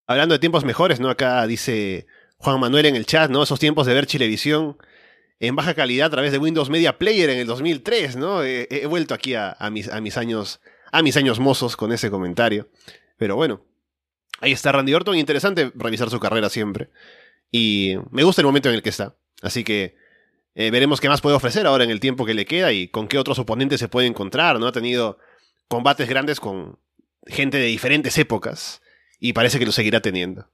Hablando de tiempos mejores, ¿no? Acá dice Juan Manuel en el chat, ¿no? Esos tiempos de ver Chilevisión en baja calidad a través de Windows Media Player en el 2003, ¿no? He, vuelto aquí a, mis, a mis años a mis años mozos con ese comentario. Pero bueno, Ahí está Randy Orton, interesante revisar su carrera siempre. Y me gusta el momento en el que está. Así que eh, veremos qué más puede ofrecer ahora en el tiempo que le queda y con qué otros oponentes se puede encontrar. ¿no? Ha tenido combates grandes con gente de diferentes épocas y parece que lo seguirá teniendo.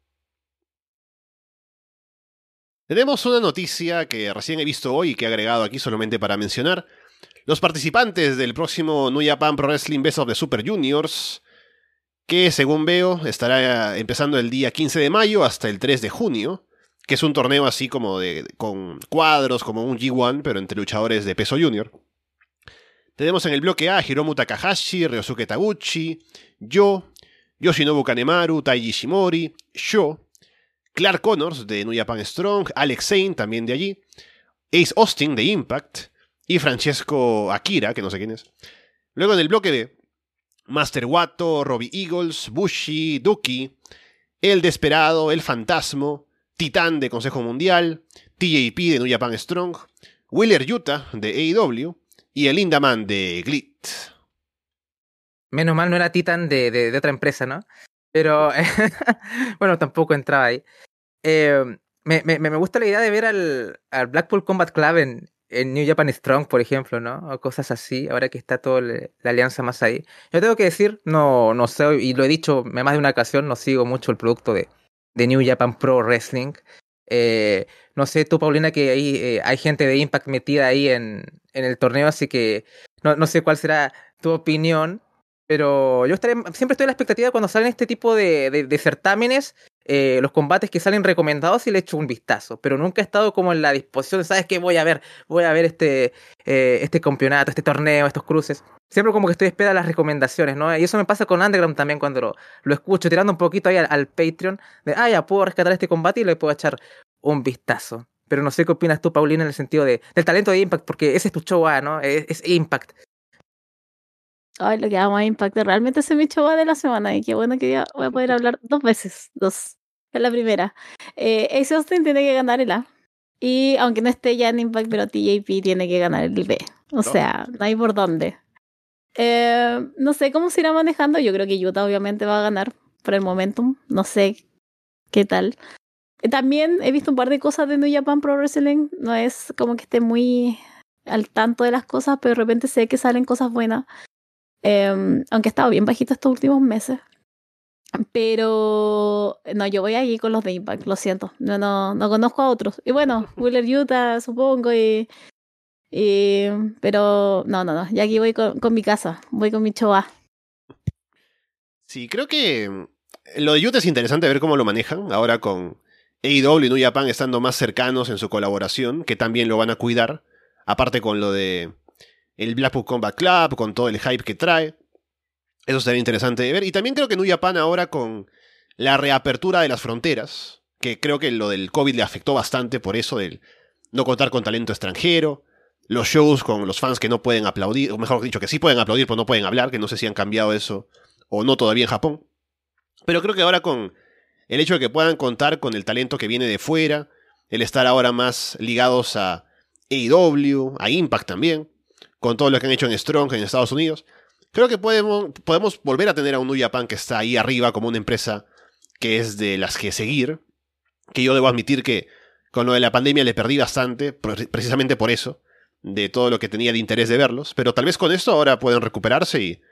Tenemos una noticia que recién he visto hoy y que he agregado aquí solamente para mencionar. Los participantes del próximo New Japan Pro Wrestling Best of the Super Juniors que según veo estará empezando el día 15 de mayo hasta el 3 de junio, que es un torneo así como de con cuadros, como un G1, pero entre luchadores de peso junior. Tenemos en el bloque A Hiromu Takahashi, Ryosuke Taguchi, Yo, Yoshinobu Kanemaru, Taiji Shimori, Sho, Clark Connors de New Japan Strong, Alex Zane también de allí, Ace Austin de Impact y Francesco Akira, que no sé quién es. Luego en el bloque B Master Wato, Robbie Eagles, Bushi, Duki, El Desperado, El Fantasma, Titán de Consejo Mundial, TJP de New Japan Strong, Wheeler Utah de AEW y el Indaman de Glit. Menos mal no era Titan de, de, otra empresa, ¿no? Pero bueno, tampoco entraba ahí. Eh, me, me, me, gusta la idea de ver al, al Blackpool Combat Club en, en New Japan Strong, por ejemplo, ¿no? O cosas así, ahora que está toda la alianza más ahí. Yo tengo que decir, no, no sé, y lo he dicho más de una ocasión, no sigo mucho el producto de, de New Japan Pro Wrestling. Eh, no sé tú, Paulina, que ahí, eh, hay gente de Impact metida ahí en, en el torneo, así que no, no sé cuál será tu opinión, pero yo estaré, siempre estoy en la expectativa cuando salen este tipo de, certámenes eh, los combates que salen recomendados y le echo un vistazo, pero nunca he estado como en la disposición de, ¿sabes qué? Voy a ver, voy a ver este, eh, este campeonato, este torneo, estos cruces. Siempre como que estoy espera las recomendaciones, ¿no? Y eso me pasa con Underground también cuando lo, escucho, tirando un poquito ahí al, Patreon, de, ah, ya puedo rescatar este combate y le puedo echar un vistazo. Pero no sé qué opinas tú, Paulina, en el sentido de, del talento de Impact, porque ese es tu show A, ¿no? Es, es Impact. Ay, lo que amo a Impact, realmente ese es mi show A de la semana y qué bueno que ya voy a poder hablar dos veces, dos es la primera. Eh, Ace Austin tiene que ganar el A. Y aunque no esté ya en Impact, pero TJP tiene que ganar el B. O sea, no hay por dónde. Eh, no sé cómo se irá manejando. Yo creo que Utah obviamente va a ganar por el momentum. No sé qué tal. También he visto un par de cosas de New Japan Pro Wrestling. No es como que esté muy al tanto de las cosas, pero de repente sé que salen cosas buenas. Eh, aunque ha estado bien bajito estos últimos meses. Pero no, yo voy ahí con los de Impact, lo siento. No, no, no conozco a otros. Y bueno, Wheeler Utah, supongo, y, y pero no, no, no. Ya aquí voy con, con mi casa, voy con mi choa. Sí, creo que mm, lo de Utah es interesante ver cómo lo manejan. Ahora con AEW y New Japan estando más cercanos en su colaboración, que también lo van a cuidar. Aparte con lo de el Blackpool Combat Club, con todo el hype que trae. Eso sería interesante de ver. Y también creo que New Japan ahora con la reapertura de las fronteras, que creo que lo del COVID le afectó bastante por eso del no contar con talento extranjero, los shows con los fans que no pueden aplaudir, o mejor dicho, que sí pueden aplaudir, pero no pueden hablar, que no sé si han cambiado eso o no todavía en Japón. Pero creo que ahora con el hecho de que puedan contar con el talento que viene de fuera, el estar ahora más ligados a AEW, a Impact también, con todo lo que han hecho en Strong en Estados Unidos, Creo que podemos, podemos volver a tener a un New Japan que está ahí arriba como una empresa que es de las que seguir. Que yo debo admitir que con lo de la pandemia le perdí bastante, precisamente por eso, de todo lo que tenía de interés de verlos. Pero tal vez con esto ahora pueden recuperarse y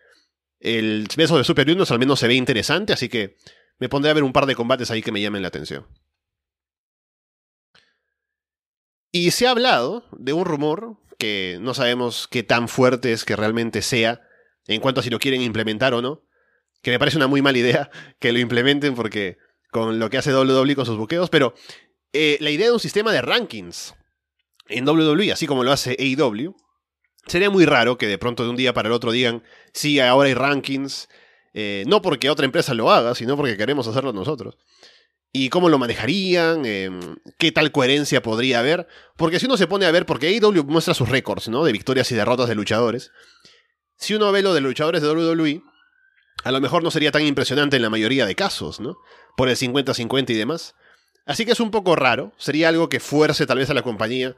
el beso de Super Juniors al menos se ve interesante, así que me pondré a ver un par de combates ahí que me llamen la atención. Y se ha hablado de un rumor que no sabemos qué tan fuerte es que realmente sea, en cuanto a si lo quieren implementar o no. Que me parece una muy mala idea que lo implementen porque con lo que hace WWE con sus buqueos, pero eh, la idea de un sistema de rankings en WWE, así como lo hace AEW, sería muy raro que de pronto de un día para el otro digan, sí, ahora hay rankings, eh, no porque otra empresa lo haga, sino porque queremos hacerlo nosotros. ¿Y cómo lo manejarían? Em, ¿Qué tal coherencia podría haber? Porque si uno se pone a ver, porque AEW muestra sus récords, ¿no? De victorias y derrotas de luchadores si uno ve lo de luchadores de WWE, a lo mejor no sería tan impresionante en la mayoría de casos, ¿no? Por el 50-50 y demás. Así que es un poco raro, sería algo que fuerce tal vez a la compañía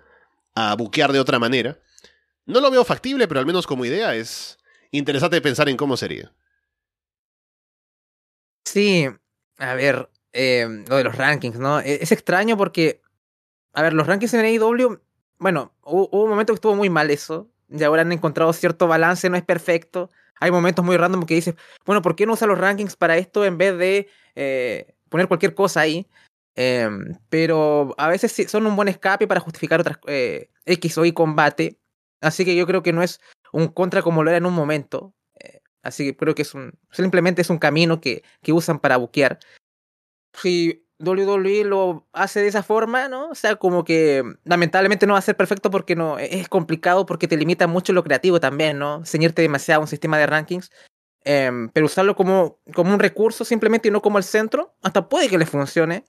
a buquear de otra manera. No lo veo factible, pero al menos como idea es interesante pensar en cómo sería. Sí, a ver, eh, lo de los rankings, ¿no? E-, es extraño porque, a ver, los rankings en AEW, bueno, hubo, un momento que estuvo muy mal eso, y ahora han encontrado cierto balance, no es perfecto. Hay momentos muy random que dices, bueno, ¿por qué no usa los rankings para esto en vez de eh, poner cualquier cosa ahí? Em, pero a veces son un buen escape para justificar otras eh, X o Y combate. Así que yo creo que no es un contra como lo era en un momento. Eh, así que creo que es un. Simplemente es un camino que, que usan para buquear. Si WWE lo hace de esa forma, ¿no? O sea, como que lamentablemente no va a ser perfecto porque no es complicado porque te limita mucho lo creativo también, ¿no? Ceñirte demasiado a un sistema de rankings. Em, pero usarlo como, como un recurso simplemente y no como el centro, hasta puede que le funcione.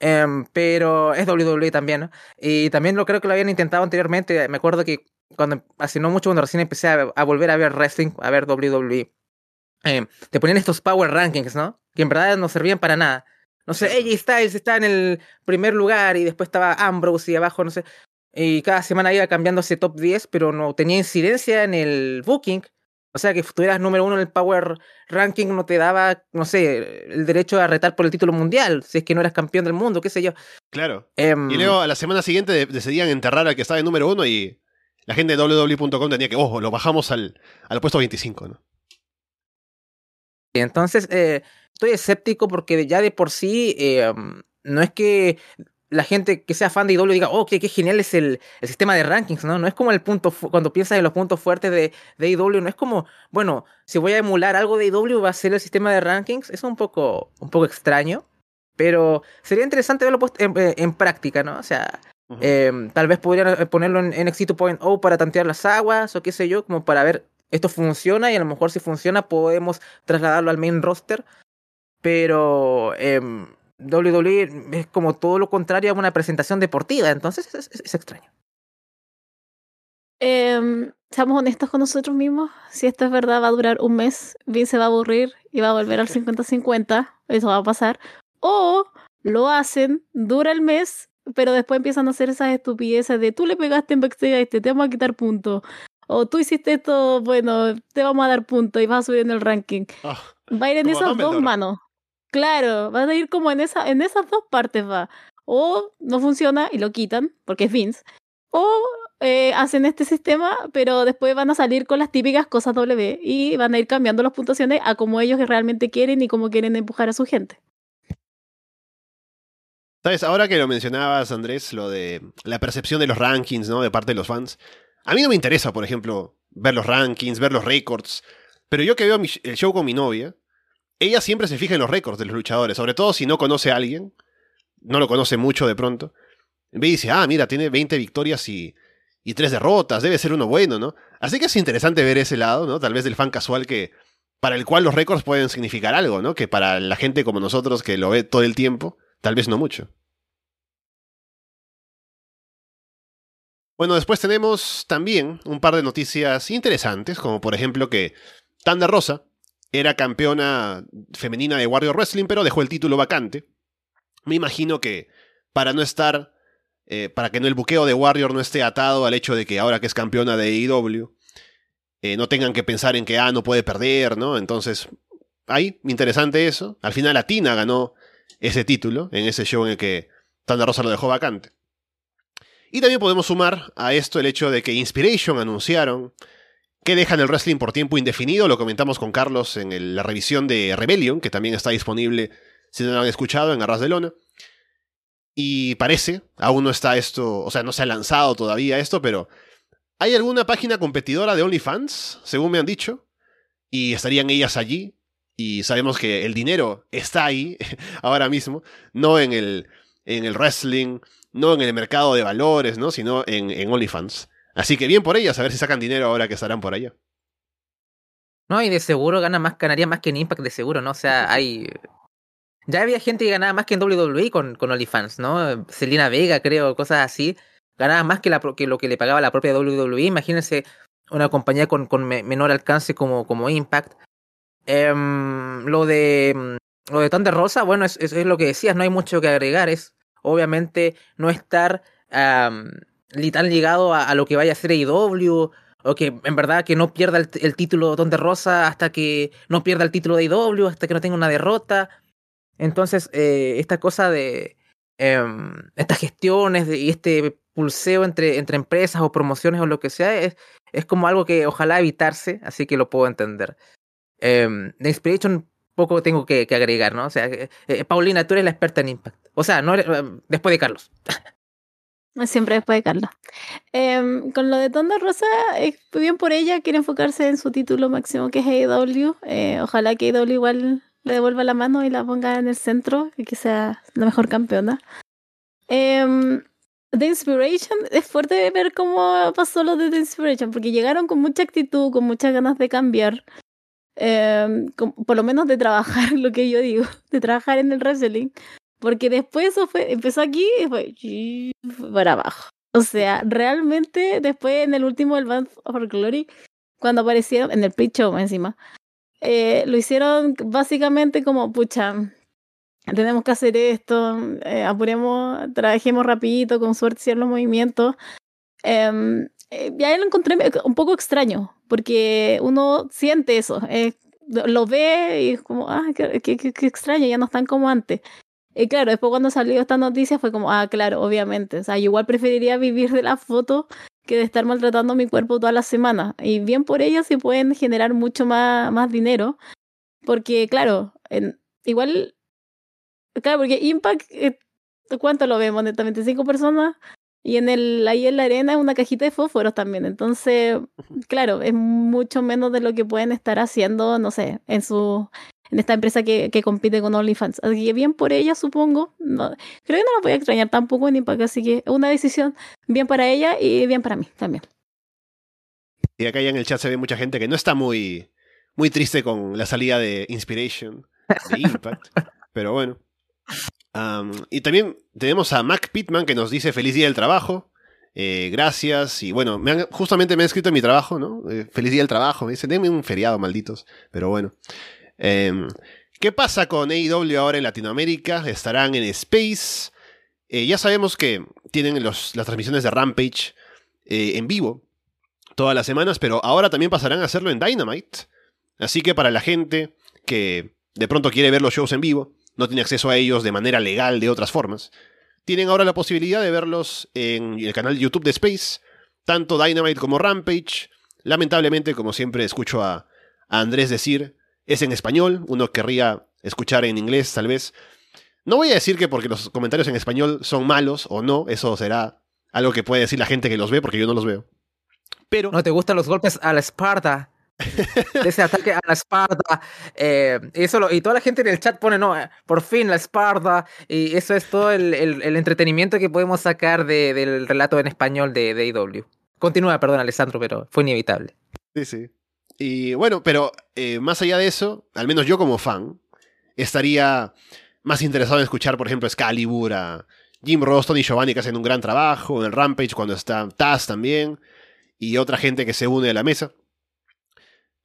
Em, pero es WWE también, ¿no? Y también lo creo que lo habían intentado anteriormente. Me acuerdo que cuando hace no mucho, cuando recién empecé a, volver a ver wrestling, a ver WWE, em, te ponían estos power rankings, ¿no? Que en verdad no servían para nada no sé, AJ Styles está en el primer lugar y después estaba Ambrose y abajo, no sé. Y cada semana iba cambiando ese top 10, pero no tenía incidencia en el booking. O sea, que estuvieras número uno en el Power Ranking no te daba, no sé, el derecho a retar por el título mundial, si es que no eras campeón del mundo, qué sé yo. Claro. Em, y luego a la semana siguiente decidían enterrar al que estaba en número uno y la gente de www.com tenía que, ojo, lo bajamos al, al puesto 25, ¿no? Y entonces, eh, estoy escéptico porque ya de por sí eh, no es que la gente que sea fan de IW diga, oh, qué, genial es el, el, sistema de rankings, ¿no? No es como el punto, cuando piensas en los puntos fuertes de, de IW, no es como, bueno, si voy a emular algo de IW va a ser el sistema de rankings, es un poco, un poco extraño, pero sería interesante verlo en, en, práctica, ¿no? O sea, em, tal vez podrían ponerlo en NXT 2.0 para tantear las aguas o qué sé yo, como para ver esto funciona y a lo mejor si funciona podemos trasladarlo al main roster, pero... Eh, WWE es como todo lo contrario a una presentación deportiva, entonces es, extraño. Eh, seamos honestos con nosotros mismos. Si esto es verdad, va a durar un mes. Vince se va a aburrir y va a volver al 50-50. Eso va a pasar. O lo hacen, dura el mes, pero después empiezan a hacer esas estupideces de tú le pegaste en backstage a este, te vamos a quitar puntos. O tú hiciste esto, bueno, te vamos a dar puntos y vas a subir en el ranking. Ah, va a ir en esas dos manos. Claro, va a ir como en, esa, en esas dos partes va. O no funciona y lo quitan, porque es Vince. O eh, hacen este sistema, pero después van a salir con las típicas cosas W y van a ir cambiando las puntuaciones a como ellos realmente quieren y como quieren empujar a su gente. Sabes, ahora que lo mencionabas, Andrés, lo de la percepción de los rankings, ¿no? De parte de los fans. A mí no me interesa, por ejemplo, ver los rankings, ver los récords. Pero yo que veo el show con mi novia, ella siempre se fija en los récords de los luchadores, sobre todo si no conoce a alguien, no lo conoce mucho de pronto. Ve y dice, ah, mira, tiene 20 victorias y, y 3 derrotas, debe ser uno bueno, ¿no? Así que es interesante ver ese lado, ¿no? Tal vez del fan casual que, para el cual los récords pueden significar algo, ¿no? Que para la gente como nosotros que lo ve todo el tiempo, tal vez no mucho. Bueno, después tenemos también un par de noticias interesantes, como por ejemplo que Tanda Rosa era campeona femenina de Warrior Wrestling, pero dejó el título vacante. Me imagino que para no estar, eh, para que no el buqueo de Warrior no esté atado al hecho de que ahora que es campeona de AEW, eh, no tengan que pensar en que, ah, no puede perder, ¿no? Entonces, ahí, interesante eso. Al final Latina ganó ese título en ese show en el que Tanda Rosa lo dejó vacante. Y también podemos sumar a esto el hecho de que Inspiration anunciaron que dejan el wrestling por tiempo indefinido. Lo comentamos con Carlos en la revisión de Rebellion, que también está disponible si no lo han escuchado en Arras de Lona. Y parece, aún no está esto, o sea, no se ha lanzado todavía esto, pero ¿hay alguna página competidora de OnlyFans, según me han dicho? Y estarían ellas allí. Y sabemos que el dinero está ahí ahora mismo, no en el, en el wrestling, no en el mercado de valores, ¿no? sino en, en OnlyFans. Así que bien por ellas, a ver si sacan dinero ahora que estarán por allá. No, y de seguro gana más, ganaría más que en Impact, de seguro, ¿no? O sea, hay. Ya había gente que ganaba más que en WWE con, con OnlyFans, ¿no? Selena Vega, creo, cosas así. Ganaba más que, la, que lo que le pagaba la propia WWE. Imagínense una compañía con, con menor alcance como, como Impact. Em, lo de lo de Thunder Rosa, bueno, es, es, lo que decías, no hay mucho que agregar. Es obviamente no estar tan ligado a, lo que vaya a ser AEW, o que en verdad que no pierda el, título Donde Rosa hasta que no pierda el título de AEW, hasta que no tenga una derrota. Entonces, eh, esta cosa de em, estas gestiones y este pulseo entre, entre empresas o promociones o lo que sea, es, es como algo que ojalá evitarse, así que lo puedo entender. Eh, de Inspiration poco tengo que, agregar, ¿no? O sea, eh, eh, Paulina, tú eres la experta en Impact. O sea, no después de Carlos. Siempre después de Carlos. Em, con lo de Tonda Rosa, es bien por ella, quiere enfocarse en su título máximo que es AEW. Eh, ojalá que AEW igual le devuelva la mano y la ponga en el centro y que sea la mejor campeona. Eh, The Inspiration, es fuerte ver cómo pasó lo de The Inspiration, porque llegaron con mucha actitud, con muchas ganas de cambiar. Em, por lo menos de trabajar, lo que yo digo, de trabajar en el wrestling. Porque después eso fue, empezó aquí y fue para abajo. O sea, realmente después en el último del Band of Glory, cuando aparecieron, en el pre show encima, eh, lo hicieron básicamente como, pucha, tenemos que hacer esto, eh, apuremos, trabajemos rapidito, con suerte hicieron los movimientos. Eh, ya lo encontré un poco extraño, porque uno siente eso, lo ve y es como, ah, qué, qué, qué, extraño, ya no están como antes. Y claro, después cuando salió esta noticia fue como, ah, claro, obviamente. O sea, yo igual preferiría vivir de la foto que de estar maltratando mi cuerpo toda la semana. Y bien por ello se pueden generar mucho más, más dinero. Porque, claro, en, igual, claro, porque Impact, eh, ¿cuánto lo vemos honestamente? ¿Cinco personas? Y en el, ahí en la arena es una cajita de fósforos también. Entonces, claro, es mucho menos de lo que pueden estar haciendo, no sé, en su en esta empresa que, que compite con OnlyFans. Así que bien por ella, supongo. No, creo que no la voy a extrañar tampoco ni para así que una decisión bien para ella y bien para mí también. Y acá ya en el chat se ve mucha gente que no está muy, muy triste con la salida de Inspiration, de Impact, pero bueno. Y también tenemos a Mac Pittman que nos dice feliz día del trabajo. Eh, gracias. Y bueno, me justamente me han escrito en mi trabajo, ¿no? Eh, feliz día del trabajo. Me dicen, denme un feriado, malditos. Pero bueno. Em, ¿Qué pasa con AEW ahora en Latinoamérica? Estarán en Space. Eh, ya sabemos que tienen las transmisiones de Rampage en vivo todas las semanas, pero ahora también pasarán a hacerlo en Dynamite. Así que para la gente que de pronto quiere ver los shows en vivo, no tiene acceso a ellos de manera legal de otras formas, tienen ahora la posibilidad de verlos en el canal YouTube de Space, tanto Dynamite como Rampage. Lamentablemente, como siempre escucho a, Andrés decir, es en español, uno querría escuchar en inglés tal vez. No voy a decir que porque los comentarios en español son malos o no, eso será algo que puede decir la gente que los ve porque yo no los veo. Pero... ¿No te gustan los golpes a la ese ataque a la espalda. Eh, eso y toda la gente en el chat pone, no, eh, por fin la espalda. Y eso es todo el, entretenimiento que podemos sacar de, del relato en español de, de IW. Continúa, perdón, Alessandro, pero fue inevitable. Sí, sí. Y bueno, pero eh, más allá de eso, al menos yo como fan, estaría más interesado en escuchar, por ejemplo, Excalibur, a Jim Roston y Giovanni que hacen un gran trabajo, en el Rampage cuando está Taz también, y otra gente que se une a la mesa.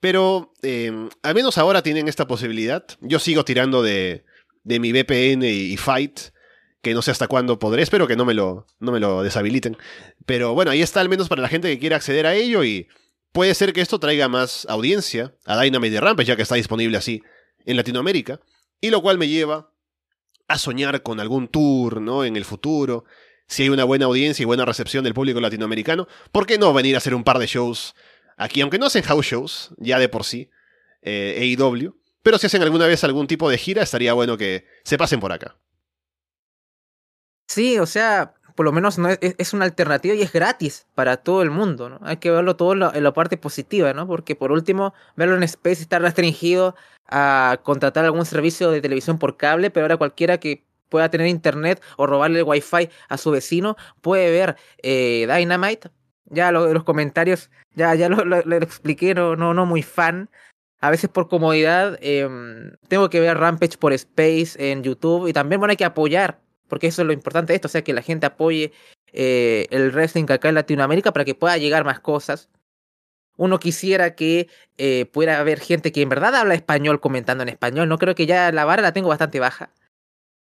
Pero em, al menos ahora tienen esta posibilidad. Yo sigo tirando de, de mi VPN y, Fight, que no sé hasta cuándo podré, espero que no me, lo, no me lo deshabiliten. Pero bueno, ahí está al menos para la gente que quiere acceder a ello y puede ser que esto traiga más audiencia a Dynamite Rampage, ya que está disponible así en Latinoamérica, y lo cual me lleva a soñar con algún tour, ¿no? En el futuro. Si hay una buena audiencia y buena recepción del público latinoamericano, ¿por qué no venir a hacer un par de shows Aquí, aunque no hacen house shows, ya de por sí, eh, AEW, pero si hacen alguna vez algún tipo de gira, estaría bueno que se pasen por acá. Sí, o sea, por lo menos no es, una alternativa y es gratis para todo el mundo, ¿no? Hay que verlo todo en la, parte positiva, ¿no? Porque por último, verlo en Space está restringido a contratar algún servicio de televisión por cable, pero ahora cualquiera que pueda tener internet o robarle el wifi a su vecino puede ver eh, Dynamite ya lo, los comentarios, ya, ya lo, expliqué, no, no, no muy fan. A veces por comodidad em, tengo que ver Rampage por Space en YouTube y también bueno, hay que apoyar, porque eso es lo importante de esto, o sea, que la gente apoye eh, el wrestling acá en Latinoamérica para que pueda llegar más cosas. Uno quisiera que eh, pueda haber gente que en verdad habla español comentando en español. No creo que ya la vara la tengo bastante baja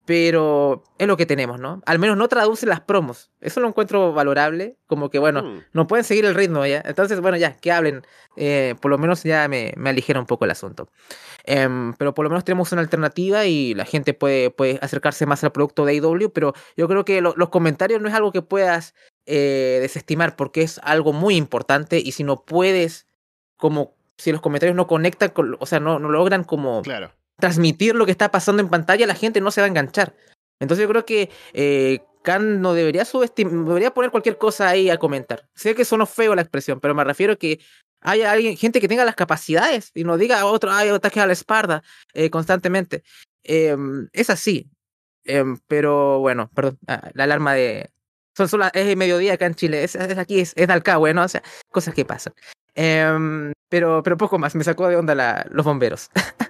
pero es lo que tenemos, ¿no? Al menos no traduce las promos. Eso lo encuentro valorable, como que, bueno, mm. no pueden seguir el ritmo ya. Entonces, bueno, ya, que hablen. Eh, por lo menos ya me, me, aligera un poco el asunto. Em, pero por lo menos tenemos una alternativa y la gente puede, puede acercarse más al producto de AEW, pero yo creo que los comentarios no es algo que puedas eh, desestimar porque es algo muy importante y si no puedes, como si los comentarios no conectan, con, o sea, no, no logran como... Claro transmitir lo que está pasando en pantalla, la gente no se va a enganchar. Entonces yo creo que eh, Khan no debería subestimar, debería poner cualquier cosa ahí a comentar. Sé que sonó feo la expresión, pero me refiero a que haya alguien, gente que tenga las capacidades y no diga otro, hay ataque a la espalda eh, constantemente. Em, es así. Em, pero bueno, perdón, ah, la alarma de... Es mediodía acá en Chile, es, aquí, es, es de Alcagüe, ¿no? O sea, cosas que pasan. Em, pero, pero poco más, me sacó de onda la, los bomberos.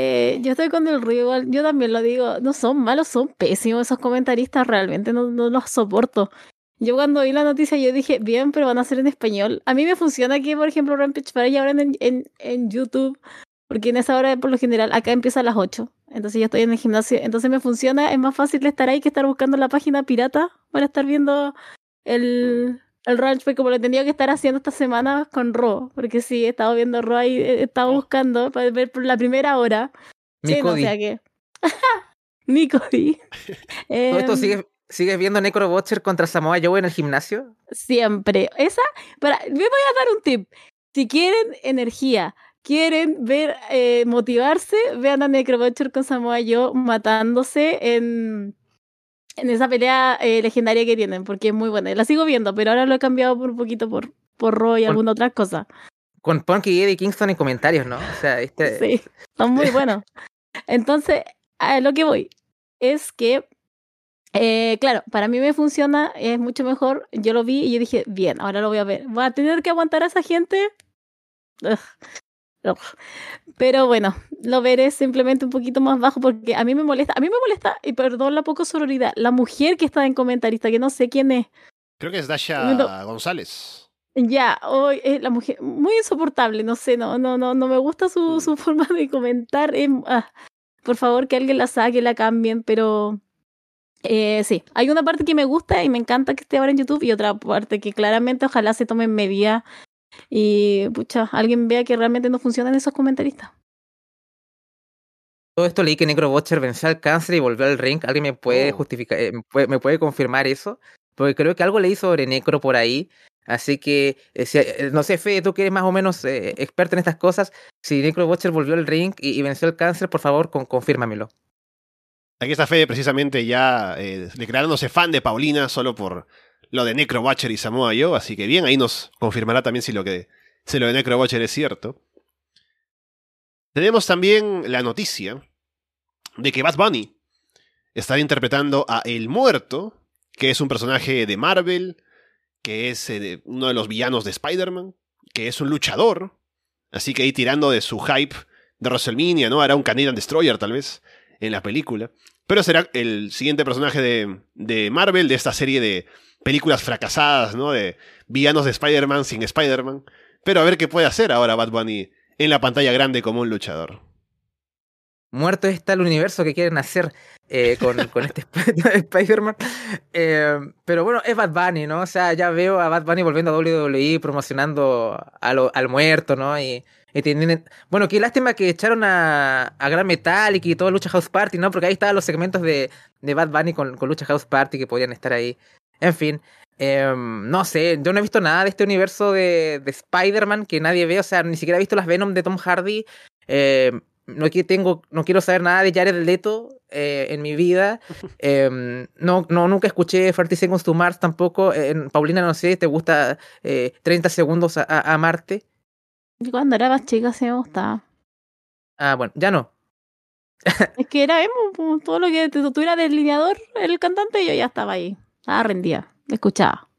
Eh, yo estoy con el río, yo también lo digo, no son malos, son pésimos esos comentaristas, realmente no, no los soporto. Yo cuando vi la noticia yo dije, bien, pero van a ser en español. A mí me funciona aquí, por ejemplo, Rampage para ahora en, en, en YouTube, porque en esa hora, por lo general, acá empieza a las 8. Entonces yo estoy en el gimnasio, entonces me funciona, es más fácil estar ahí que estar buscando la página pirata para estar viendo el, el ranch fue como lo he tenido que estar haciendo esta semana con Ro, porque sí, he estado viendo Ro ahí, he estado buscando para ver por la primera hora. Sí, no, o sea que. Mi Cody. esto em, sigues, viendo Necro Butcher contra Samoa Joe en el gimnasio? Siempre. Esa, para, me voy a dar un tip. Si quieren energía, quieren ver, eh, motivarse, vean a Necrobutcher con Samoa Joe matándose en, en esa pelea eh, legendaria que tienen, porque es muy buena. La sigo viendo, pero ahora lo he cambiado por un poquito por, por Raw y alguna otra cosa. Con Punk y Eddie Kingston en comentarios, ¿no? O sea, este... Sí, son muy buenos. Entonces, a lo que voy es que eh, claro, para mí me funciona, es mucho mejor. Yo lo vi y yo dije, bien, ahora lo voy a ver. ¿Va a tener que aguantar a esa gente? Pero bueno, lo veré simplemente un poquito más bajo porque a mí me molesta, a mí me molesta, y perdón la poco sororidad, la mujer que está en comentarista, que no sé quién es. Creo que es Dasha González. Ya, hoy la mujer muy insoportable, no sé, no, no, no, no me gusta su, mm. su forma de comentar. Ah, por favor, que alguien la saque, la cambien, pero eh, sí, hay una parte que me gusta y me encanta que esté ahora en YouTube y otra parte que claramente ojalá se tomen medidas y pucha, alguien vea que realmente no funcionan esos comentaristas. Todo esto leí que Necro Butcher venció al cáncer y volvió al ring. ¿Alguien me puede oh. justificar, eh, me puede, confirmar eso? Porque creo que algo leí sobre Necro por ahí. Así que, eh, eh, no sé, Fe, tú que eres más o menos experto en estas cosas, si Necro Butcher volvió al ring y, venció al cáncer, por favor, con, confírmamelo. Aquí está Fede precisamente ya declarándose fan de Paulina solo por lo de Necrobutcher y Samoa Joe, así que bien, ahí nos confirmará también si lo, que, si lo de Necrobutcher es cierto. Tenemos también la noticia de que Bad Bunny estará interpretando a El Muerto, que es un personaje de Marvel, que es eh, uno de los villanos de Spider-Man, que es un luchador, así que ahí tirando de su hype de WrestleMania, ¿no? Hará un Canadian Destroyer tal vez en la película. Pero será el siguiente personaje de, de Marvel, de esta serie de películas fracasadas, ¿no? De villanos de Spider-Man sin Spider-Man. Pero a ver qué puede hacer ahora Bad Bunny en la pantalla grande como un luchador. Muerto está el universo que quieren hacer eh, con, con, este Spider-Man. Eh, pero bueno, es Bad Bunny, ¿no? O sea, ya veo a Bad Bunny volviendo a WWE promocionando al muerto, ¿no? Y, tienen... Bueno, qué lástima que echaron a, a Gran Metal y todo Lucha House Party, ¿no? Porque ahí estaban los segmentos de, de Bad Bunny con, con Lucha House Party que podían estar ahí. En fin, em, no sé, yo no he visto nada de este universo de, de Spider-Man que nadie ve, o sea, ni siquiera he visto las Venom de Tom Hardy. Em, no, tengo, no quiero saber nada de Jared Leto eh, en mi vida. Em, no, no, nunca escuché 30 Seconds to Mars tampoco. Paulina, no sé, ¿te gusta 30 eh, segundos a, Marte? Cuando era más chica se me gustaba. Ah, bueno, ya no. es que era emo, todo lo que tuviera delineador, el cantante, yo ya estaba ahí. Ah, rendía, escuchaba.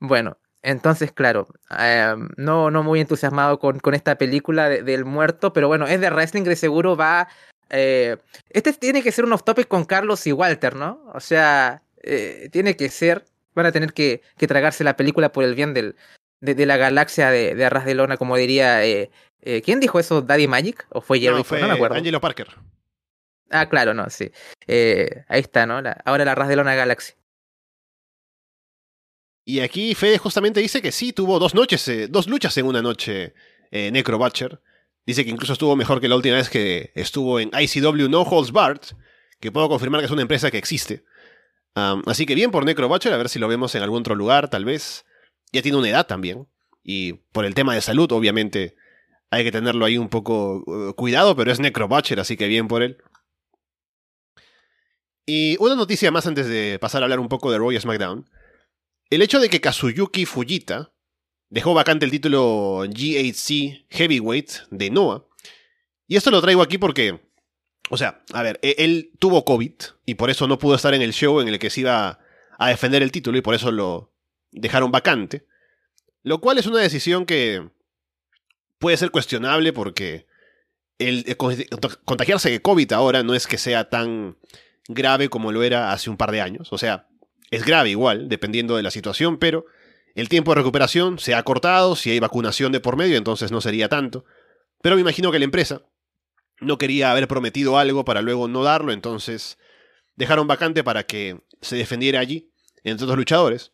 Bueno, entonces, claro, em, no, no muy entusiasmado con, con esta película del muerto, pero bueno, es de wrestling, de seguro va... Eh, este tiene que ser un off-topic con Carlos y Walter, ¿no? O sea, eh, tiene que ser, van a tener que, que, tragarse la película por el bien del, de, la galaxia de, de Arras de Lona, como diría... Eh, ¿Quién dijo eso? ¿Daddy Magic? ¿O fue Jerry? No, fue me acuerdo. Angelo Parker. Ah, claro, no, sí. ahí está, ¿no? ahora la Arras de Lona Galaxy. Y aquí Fede justamente dice que sí, tuvo dos noches, eh, dos luchas en una noche eh. Dice que incluso estuvo mejor que la última vez que estuvo en ICW No Holds Barred, que puedo confirmar que es una empresa que existe. así que bien por Necro Butcher, a ver si lo vemos en algún otro lugar, tal vez. Ya tiene una edad también. Y por el tema de salud, obviamente, hay que tenerlo ahí un poco uh, cuidado, pero es Necro Butcher, así que bien por él. Y una noticia más antes de pasar a hablar un poco de Roy SmackDown. El hecho de que Kazuyuki Fujita dejó vacante el título GHC Heavyweight de Noah. Y esto lo traigo aquí porque, o sea, a ver, e-, él tuvo COVID y por eso no pudo estar en el show en el que se iba a defender el título y por eso lo dejaron vacante. Lo cual es una decisión que puede ser cuestionable porque el, contagiarse de COVID ahora no es que sea tan grave como lo era hace un par de años. O sea, es grave igual, dependiendo de la situación, pero el tiempo de recuperación se ha acortado, si hay vacunación de por medio, entonces no sería tanto. Pero me imagino que la empresa no quería haber prometido algo para luego no darlo, entonces dejaron vacante para que se defendiera allí, entre otros luchadores.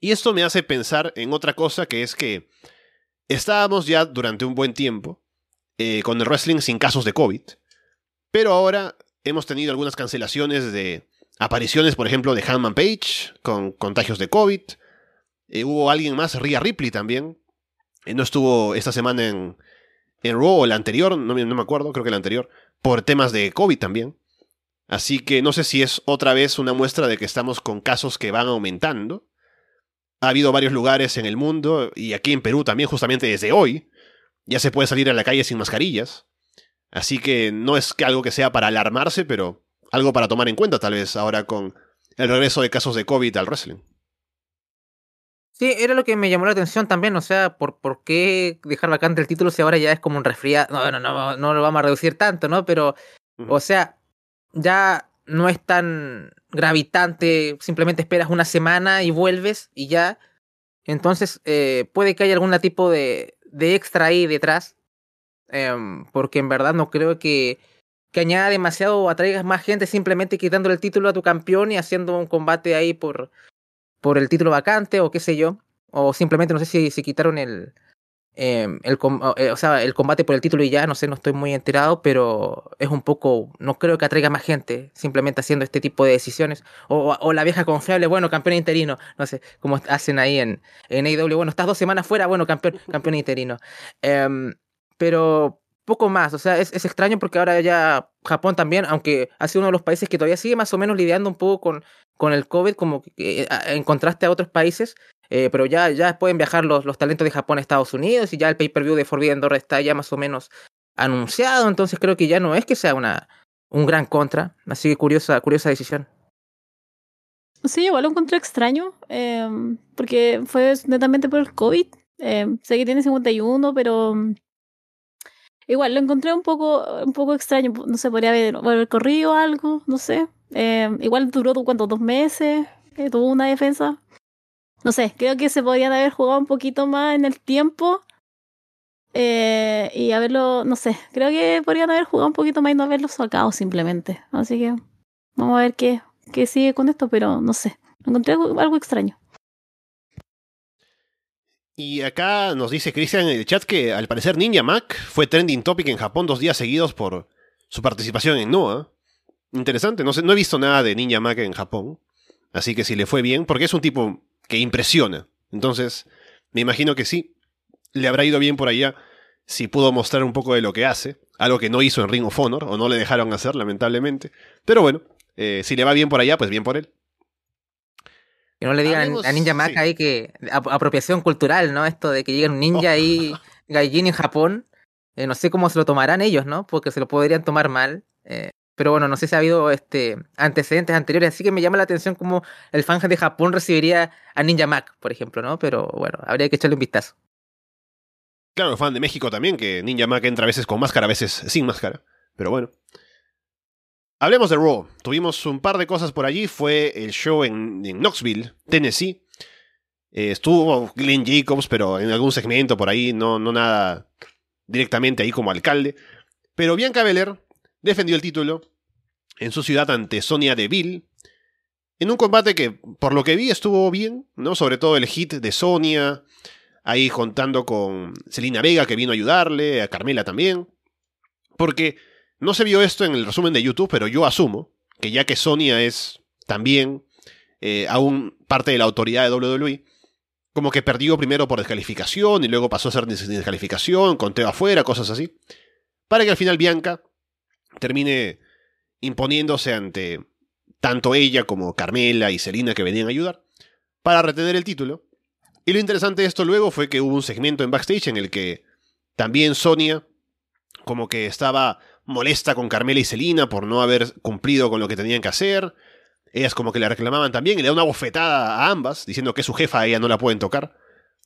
Y esto me hace pensar en otra cosa, que es que estábamos ya durante un buen tiempo eh, con el wrestling sin casos de COVID, pero ahora hemos tenido algunas cancelaciones de Apariciones, por ejemplo, de Hanman Page con contagios de COVID. Eh, hubo alguien más, Rhea Ripley también. Eh, no estuvo esta semana en, en Raw, o el anterior, no, no me acuerdo, creo que el anterior, por temas de COVID también. Así que no sé si es otra vez una muestra de que estamos con casos que van aumentando. Ha habido varios lugares en el mundo, y aquí en Perú también, justamente desde hoy, ya se puede salir a la calle sin mascarillas. Así que no es que algo que sea para alarmarse, pero algo para tomar en cuenta tal vez ahora con el regreso de casos de COVID al wrestling. Sí, era lo que me llamó la atención también, o sea, ¿por, por qué dejar vacante el título si ahora ya es como un resfriado? No, no, no, no lo vamos a reducir tanto, ¿no? Pero, o sea, ya no es tan gravitante, simplemente esperas una semana y vuelves y ya. Entonces, eh, puede que haya algún tipo de, de extra ahí detrás, em, porque en verdad no creo que, que añada demasiado o atraigas más gente simplemente quitándole el título a tu campeón y haciendo un combate ahí por, por el título vacante o qué sé yo. O simplemente no sé si, si quitaron el, eh, el, eh, o sea, el combate por el título y ya, no sé, no estoy muy enterado, pero es un poco, no creo que atraiga más gente simplemente haciendo este tipo de decisiones. O, la vieja confiable, bueno, campeón interino, no sé, como hacen ahí en, en AEW, bueno, estás dos semanas fuera, bueno, campeón, campeón interino. Eh, pero poco más, o sea, es, es, extraño porque ahora ya Japón también, aunque ha sido uno de los países que todavía sigue más o menos lidiando un poco con, con el COVID, como que, eh, en contraste a otros países, eh, pero ya, ya pueden viajar los, los talentos de Japón a Estados Unidos y ya el pay-per-view de Forbidden Door está ya más o menos anunciado, entonces creo que ya no es que sea una, un gran contra, así que curiosa, curiosa decisión. Sí, igual lo encontré extraño, eh, porque fue netamente por el COVID. Eh, sé que tiene 51, pero igual lo encontré un poco, un poco extraño. No sé, podría haber, corrido algo, no sé. Eh, igual duró, ¿cuánto? Dos meses. Eh, tuvo una defensa. No sé, creo que se podían haber jugado un poquito más en el tiempo. Eh, y haberlo, no sé, creo que podrían haber jugado un poquito más y no haberlo sacado simplemente. Así que vamos a ver qué, qué sigue con esto, pero no sé. Encontré algo extraño. Y acá nos dice Cristian en el chat que al parecer Ninja Mac fue trending topic en Japón dos días seguidos por su participación en Noah. Interesante, no sé, no he visto nada de Ninja Mac en Japón. Así que si le fue bien, porque es un tipo que impresiona. Entonces, me imagino que sí, le habrá ido bien por allá si pudo mostrar un poco de lo que hace, algo que no hizo en Ring of Honor, o no le dejaron hacer, lamentablemente. Pero bueno, eh, si le va bien por allá, pues bien por él. Que no le digan a Ninja Mac sí. ahí que apropiación cultural, ¿no? Esto de que llegue un ninja oh. ahí, gallín en Japón. Eh, no sé cómo se lo tomarán ellos, ¿no? Porque se lo podrían tomar mal. Eh, pero bueno, no sé si ha habido este, antecedentes anteriores, así que me llama la atención cómo el fan de Japón recibiría a Ninja Mac, por ejemplo, ¿no? Pero bueno, habría que echarle un vistazo. Claro, fan de México también, que Ninja Mac entra a veces con máscara, a veces sin máscara. Pero bueno. Hablemos de Raw. Tuvimos un par de cosas por allí. Fue el show en, Knoxville, Tennessee. Eh, estuvo Glenn Jacobs, pero en algún segmento por ahí, no, no nada directamente ahí como alcalde. Pero Bianca Belair defendió el título en su ciudad ante Sonia Deville. En un combate que, por lo que vi, estuvo bien, ¿no? Sobre todo el hit de Sonia, ahí contando con Selina Vega que vino a ayudarle, a Carmela también. Porque no se vio esto en el resumen de YouTube, pero yo asumo que ya que Sonia es también eh, aún parte de la autoridad de WWE, como que perdió primero por descalificación y luego pasó a ser descalificación, conteo afuera, cosas así, para que al final Bianca termine imponiéndose ante tanto ella como Carmela y Selina que venían a ayudar, para retener el título. Y lo interesante de esto luego fue que hubo un segmento en backstage en el que también Sonia como que estaba molesta con Carmela y Selina por no haber cumplido con lo que tenían que hacer. Ellas como que le reclamaban también y le da una bofetada a ambas, diciendo que su jefa, a ella no la pueden tocar.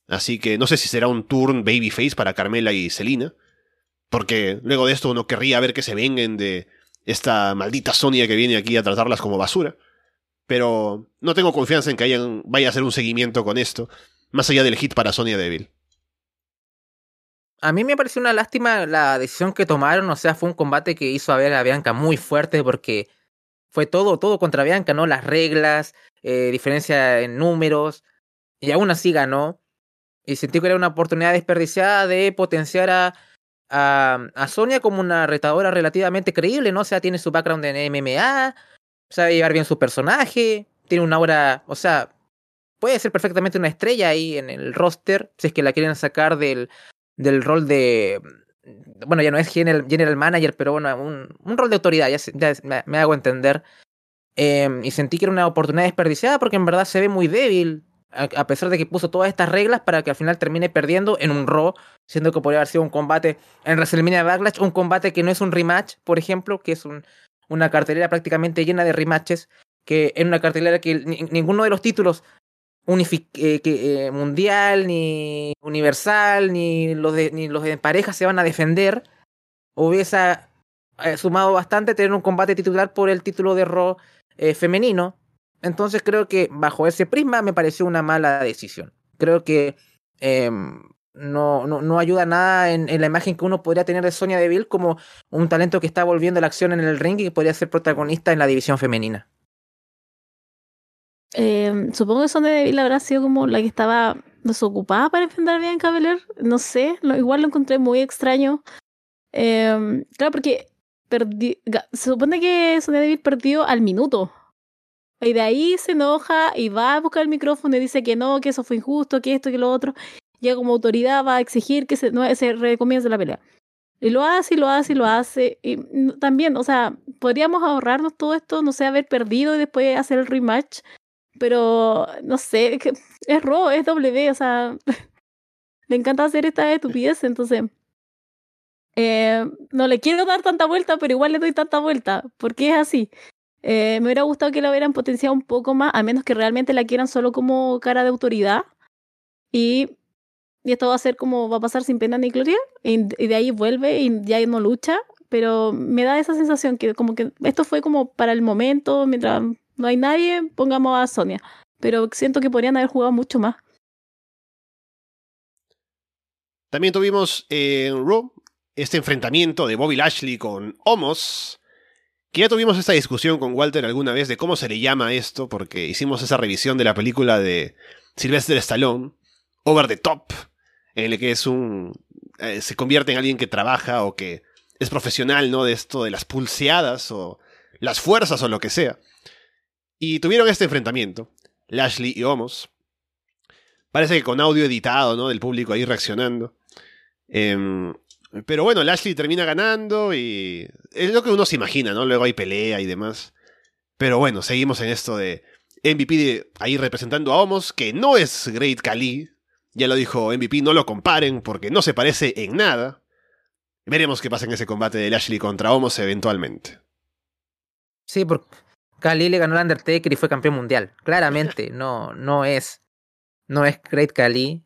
Así que no sé si será un turn babyface para Carmela y Selina. Porque luego de esto uno querría ver que se vengan de esta maldita Sonia que viene aquí a tratarlas como basura. Pero no tengo confianza en que hayan, vaya a hacer un seguimiento con esto, más allá del hit para Sonia Deville. A mí me pareció una lástima la decisión que tomaron, o sea, fue un combate que hizo a a Bianca muy fuerte porque fue todo, todo contra Bianca, ¿no? Las reglas, eh, diferencia en números, y aún así ganó. Y sentí que era una oportunidad desperdiciada de potenciar a, a, a, Sonia como una retadora relativamente creíble, ¿no? O sea, tiene su background en MMA, sabe llevar bien su personaje, tiene una aura, o sea, puede ser perfectamente una estrella ahí en el roster, si es que la quieren sacar del, del rol de, bueno, ya no es general, general manager, pero bueno, un, un rol de autoridad, ya, ya me, hago entender. Eh, y sentí que era una oportunidad desperdiciada porque en verdad se ve muy débil, a, pesar de que puso todas estas reglas para que al final termine perdiendo en un Raw, siendo que podría haber sido un combate en WrestleMania Backlash, un combate que no es un rematch, por ejemplo, que es un, una cartelera prácticamente llena de rematches, que en una cartelera que ni, ninguno de los títulos eh, que, eh, mundial, ni universal, ni los, de, ni los de pareja se van a defender, hubiese eh, sumado bastante tener un combate titular por el título de Raw eh, femenino. Entonces creo que bajo ese prisma me pareció una mala decisión. Creo que eh, no, no, no, ayuda nada en, la imagen que uno podría tener de Sonia Deville como un talento que está volviendo la acción en el ring y que podría ser protagonista en la división femenina. Eh, supongo que Sonia Deville habrá sido como la que estaba desocupada para enfrentar a Bianca Belair. No sé, lo, igual lo encontré muy extraño. Eh, claro, porque perdí, se supone que Sonia Deville perdió al minuto. Y de ahí se enoja y va a buscar el micrófono y dice que no, que eso fue injusto, que esto, que lo otro. Ya como autoridad va a exigir que se, no, se recomience la pelea. Y lo hace, y lo hace, y lo hace. Y también, o sea, podríamos ahorrarnos todo esto, no sé, haber perdido y después hacer el rematch. Pero, no sé, es, es Raw, es W, o sea, le encanta hacer esta estupidez, entonces... Eh, no le quiero dar tanta vuelta, pero igual le doy tanta vuelta, porque es así. Eh, me hubiera gustado que la hubieran potenciado un poco más, a menos que realmente la quieran solo como cara de autoridad. Y, y esto va a ser como, va a pasar sin pena ni gloria, y, y, de ahí vuelve y ya no lucha. Pero me da esa sensación que como que esto fue como para el momento, mientras no hay nadie, pongamos a Sonia. Pero siento que podrían haber jugado mucho más. También tuvimos en Raw este enfrentamiento de Bobby Lashley con Homos. Que ya tuvimos esta discusión con Walter alguna vez de cómo se le llama esto, porque hicimos esa revisión de la película de Sylvester Stallone, Over the Top, en el que es un. Eh, se convierte en alguien que trabaja o que es profesional, ¿no? De esto de las pulseadas o las fuerzas o lo que sea. Y tuvieron este enfrentamiento, Lashley y Homos. Parece que con audio editado, ¿no? Del público ahí reaccionando. Eh, pero bueno, Lashley termina ganando y es lo que uno se imagina, ¿no? Luego hay pelea y demás. Pero bueno, seguimos en esto de MVP ahí representando a Homos, que no es Great Khali. Ya lo dijo MVP, no lo comparen porque no se parece en nada. Veremos qué pasa en ese combate de Lashley contra Homos eventualmente. Sí, porque Khali le ganó al Undertaker y fue campeón mundial. Claramente, no, no es. No es Great Khali.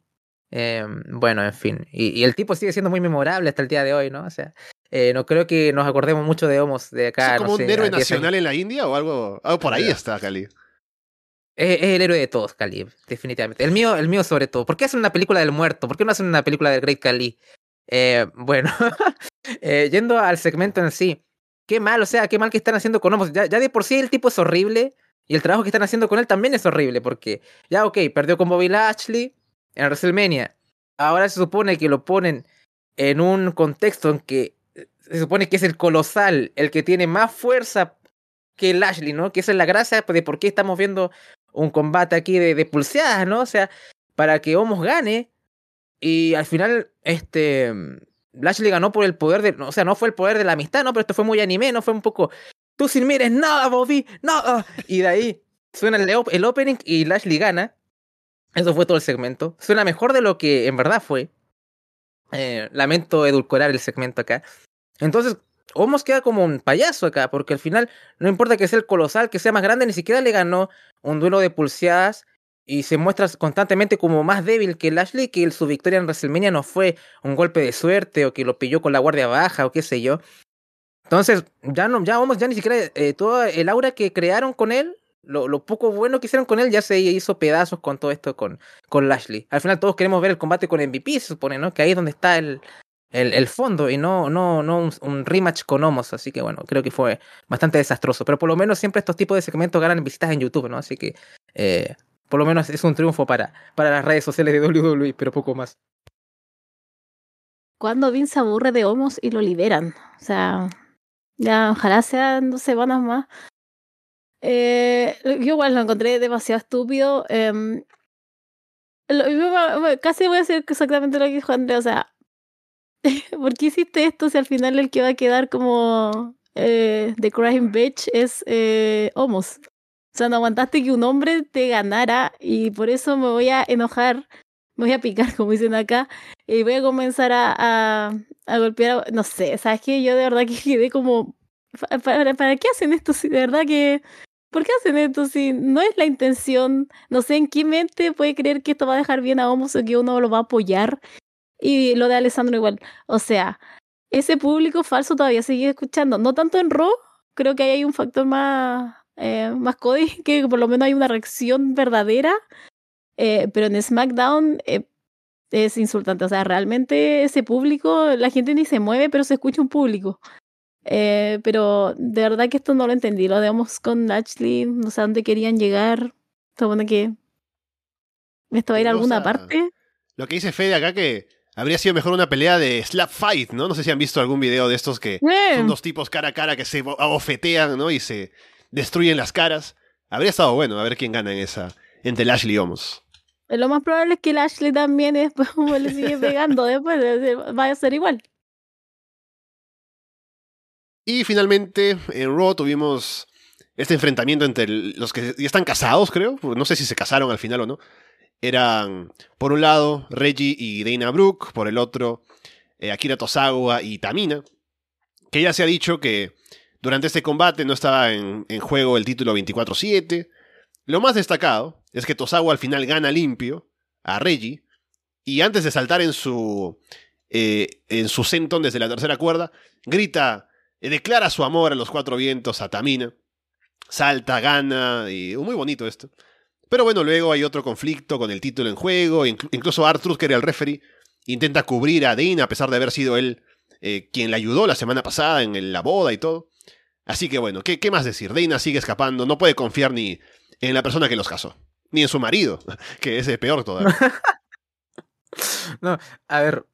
Eh, bueno, en fin. Y, y, el tipo sigue siendo muy memorable hasta el día de hoy, ¿no? O sea, eh, no creo que nos acordemos mucho de Homos de acá. ¿Es como no un sé, héroe a 10 nacional en la India o algo? por ahí está Cali. Es, el héroe de todos, Cali, definitivamente. El mío, el mío sobre todo. ¿Por qué hacen una película del muerto? ¿Por qué no hacen una película del Great Cali? Eh, bueno, eh, yendo al segmento en sí. Qué mal, o sea, qué mal que están haciendo con Homos. Ya, de por sí el tipo es horrible. Y el trabajo que están haciendo con él también es horrible. Porque, ya, ok, perdió con Bobby Lashley en WrestleMania ahora se supone que lo ponen en un contexto en que se supone que es el colosal, el que tiene más fuerza que Lashley, ¿no? Que esa es la gracia de por qué estamos viendo un combate aquí de, de pulseadas, ¿no? O sea, para que Homos gane y al final, este, Lashley ganó por el poder de, o sea, no fue el poder de la amistad, ¿no? Pero esto fue muy anime, ¿no? Fue un poco, tú sin mires nada, Bobby, nada. Y de ahí suena el, el opening y Lashley gana. Eso fue todo el segmento. Suena mejor de lo que en verdad fue. Eh, lamento edulcorar el segmento acá. Entonces, Homos queda como un payaso acá, porque al final no importa que sea el colosal, que sea más grande, ni siquiera le ganó un duelo de pulseadas y se muestra constantemente como más débil que Lashley, que su victoria en WrestleMania no fue un golpe de suerte o que lo pilló con la guardia baja o qué sé yo. Entonces, ya no, ya Homos, ya ni siquiera eh, todo el aura que crearon con él lo, poco bueno que hicieron con él ya se hizo pedazos con todo esto con, con Lashley. Al final todos queremos ver el combate con MVP, se supone, ¿no? Que ahí es donde está el, el, el fondo y no, no, no un, un, rematch con Homos. Así que bueno, creo que fue bastante desastroso. Pero por lo menos siempre estos tipos de segmentos ganan visitas en YouTube, ¿no? Así que eh, por lo menos es un triunfo para, para las redes sociales de WWE, pero poco más. Cuando Vince aburre de Homos y lo liberan. O sea, ya ojalá sean dos semanas más. Eh, yo igual lo encontré demasiado estúpido. Yo, casi voy a decir exactamente lo que dijo Andrea. O sea, ¿por qué hiciste esto si al final el que va a quedar como eh, The Crying Bitch es eh, Homos? O sea, no aguantaste que un hombre te ganara y por eso me voy a enojar, me voy a picar, como dicen acá, y voy a comenzar a, a, a golpear, no sé, ¿sabes qué? Yo de verdad que quedé como, ¿para, para qué hacen esto? Si de verdad que ¿Por qué hacen esto si no es la intención? No sé en qué mente puede creer que esto va a dejar bien a Homos o que uno lo va a apoyar. Y lo de Alessandro igual. O sea, ese público falso todavía sigue escuchando. No tanto en Raw, creo que ahí hay un factor más, eh, más Cody, que por lo menos hay una reacción verdadera. Eh, pero en SmackDown eh, es insultante. O sea, realmente ese público, la gente ni se mueve, pero se escucha un público. Pero de verdad que esto no lo entendí. Lo dejamos con Ashley, no sé a dónde querían llegar. Supone que esto va a ir a alguna parte. Lo que dice Fede acá que habría sido mejor una pelea de slap fight, ¿no? No sé si han visto algún video de estos que son dos tipos cara a cara que se abofetean, ¿no? Y se destruyen las caras. Habría estado bueno a ver quién gana en esa entre Lashley y Omos. Lo más probable es que el Ashley también después como le sigue pegando después de- de- vaya a ser igual. Y finalmente en Raw tuvimos este enfrentamiento entre los que ya están casados, creo. No sé si se casaron al final o no. Eran, por un lado, Reggie y Dana Brooke, por el otro, eh, Akira Tosawa y Tamina. Que ya se ha dicho que durante este combate no estaba en, juego el título 24-7. Lo más destacado es que Tosawa al final gana limpio a Reggie. Y antes de saltar en su, eh, en su senton desde la tercera cuerda, grita eh, declara su amor a los cuatro vientos a Tamina. Salta, gana, y muy bonito esto. Pero bueno, luego hay otro conflicto con el título en juego. inclu- incluso Arthur, que era el referee, intenta cubrir a Dean a pesar de haber sido él eh, quien le ayudó la semana pasada en la boda y todo. Así que bueno, ¿qué, qué más decir? Dana sigue escapando, no puede confiar ni en la persona que los casó, ni en su marido, que es peor todavía. No, a ver,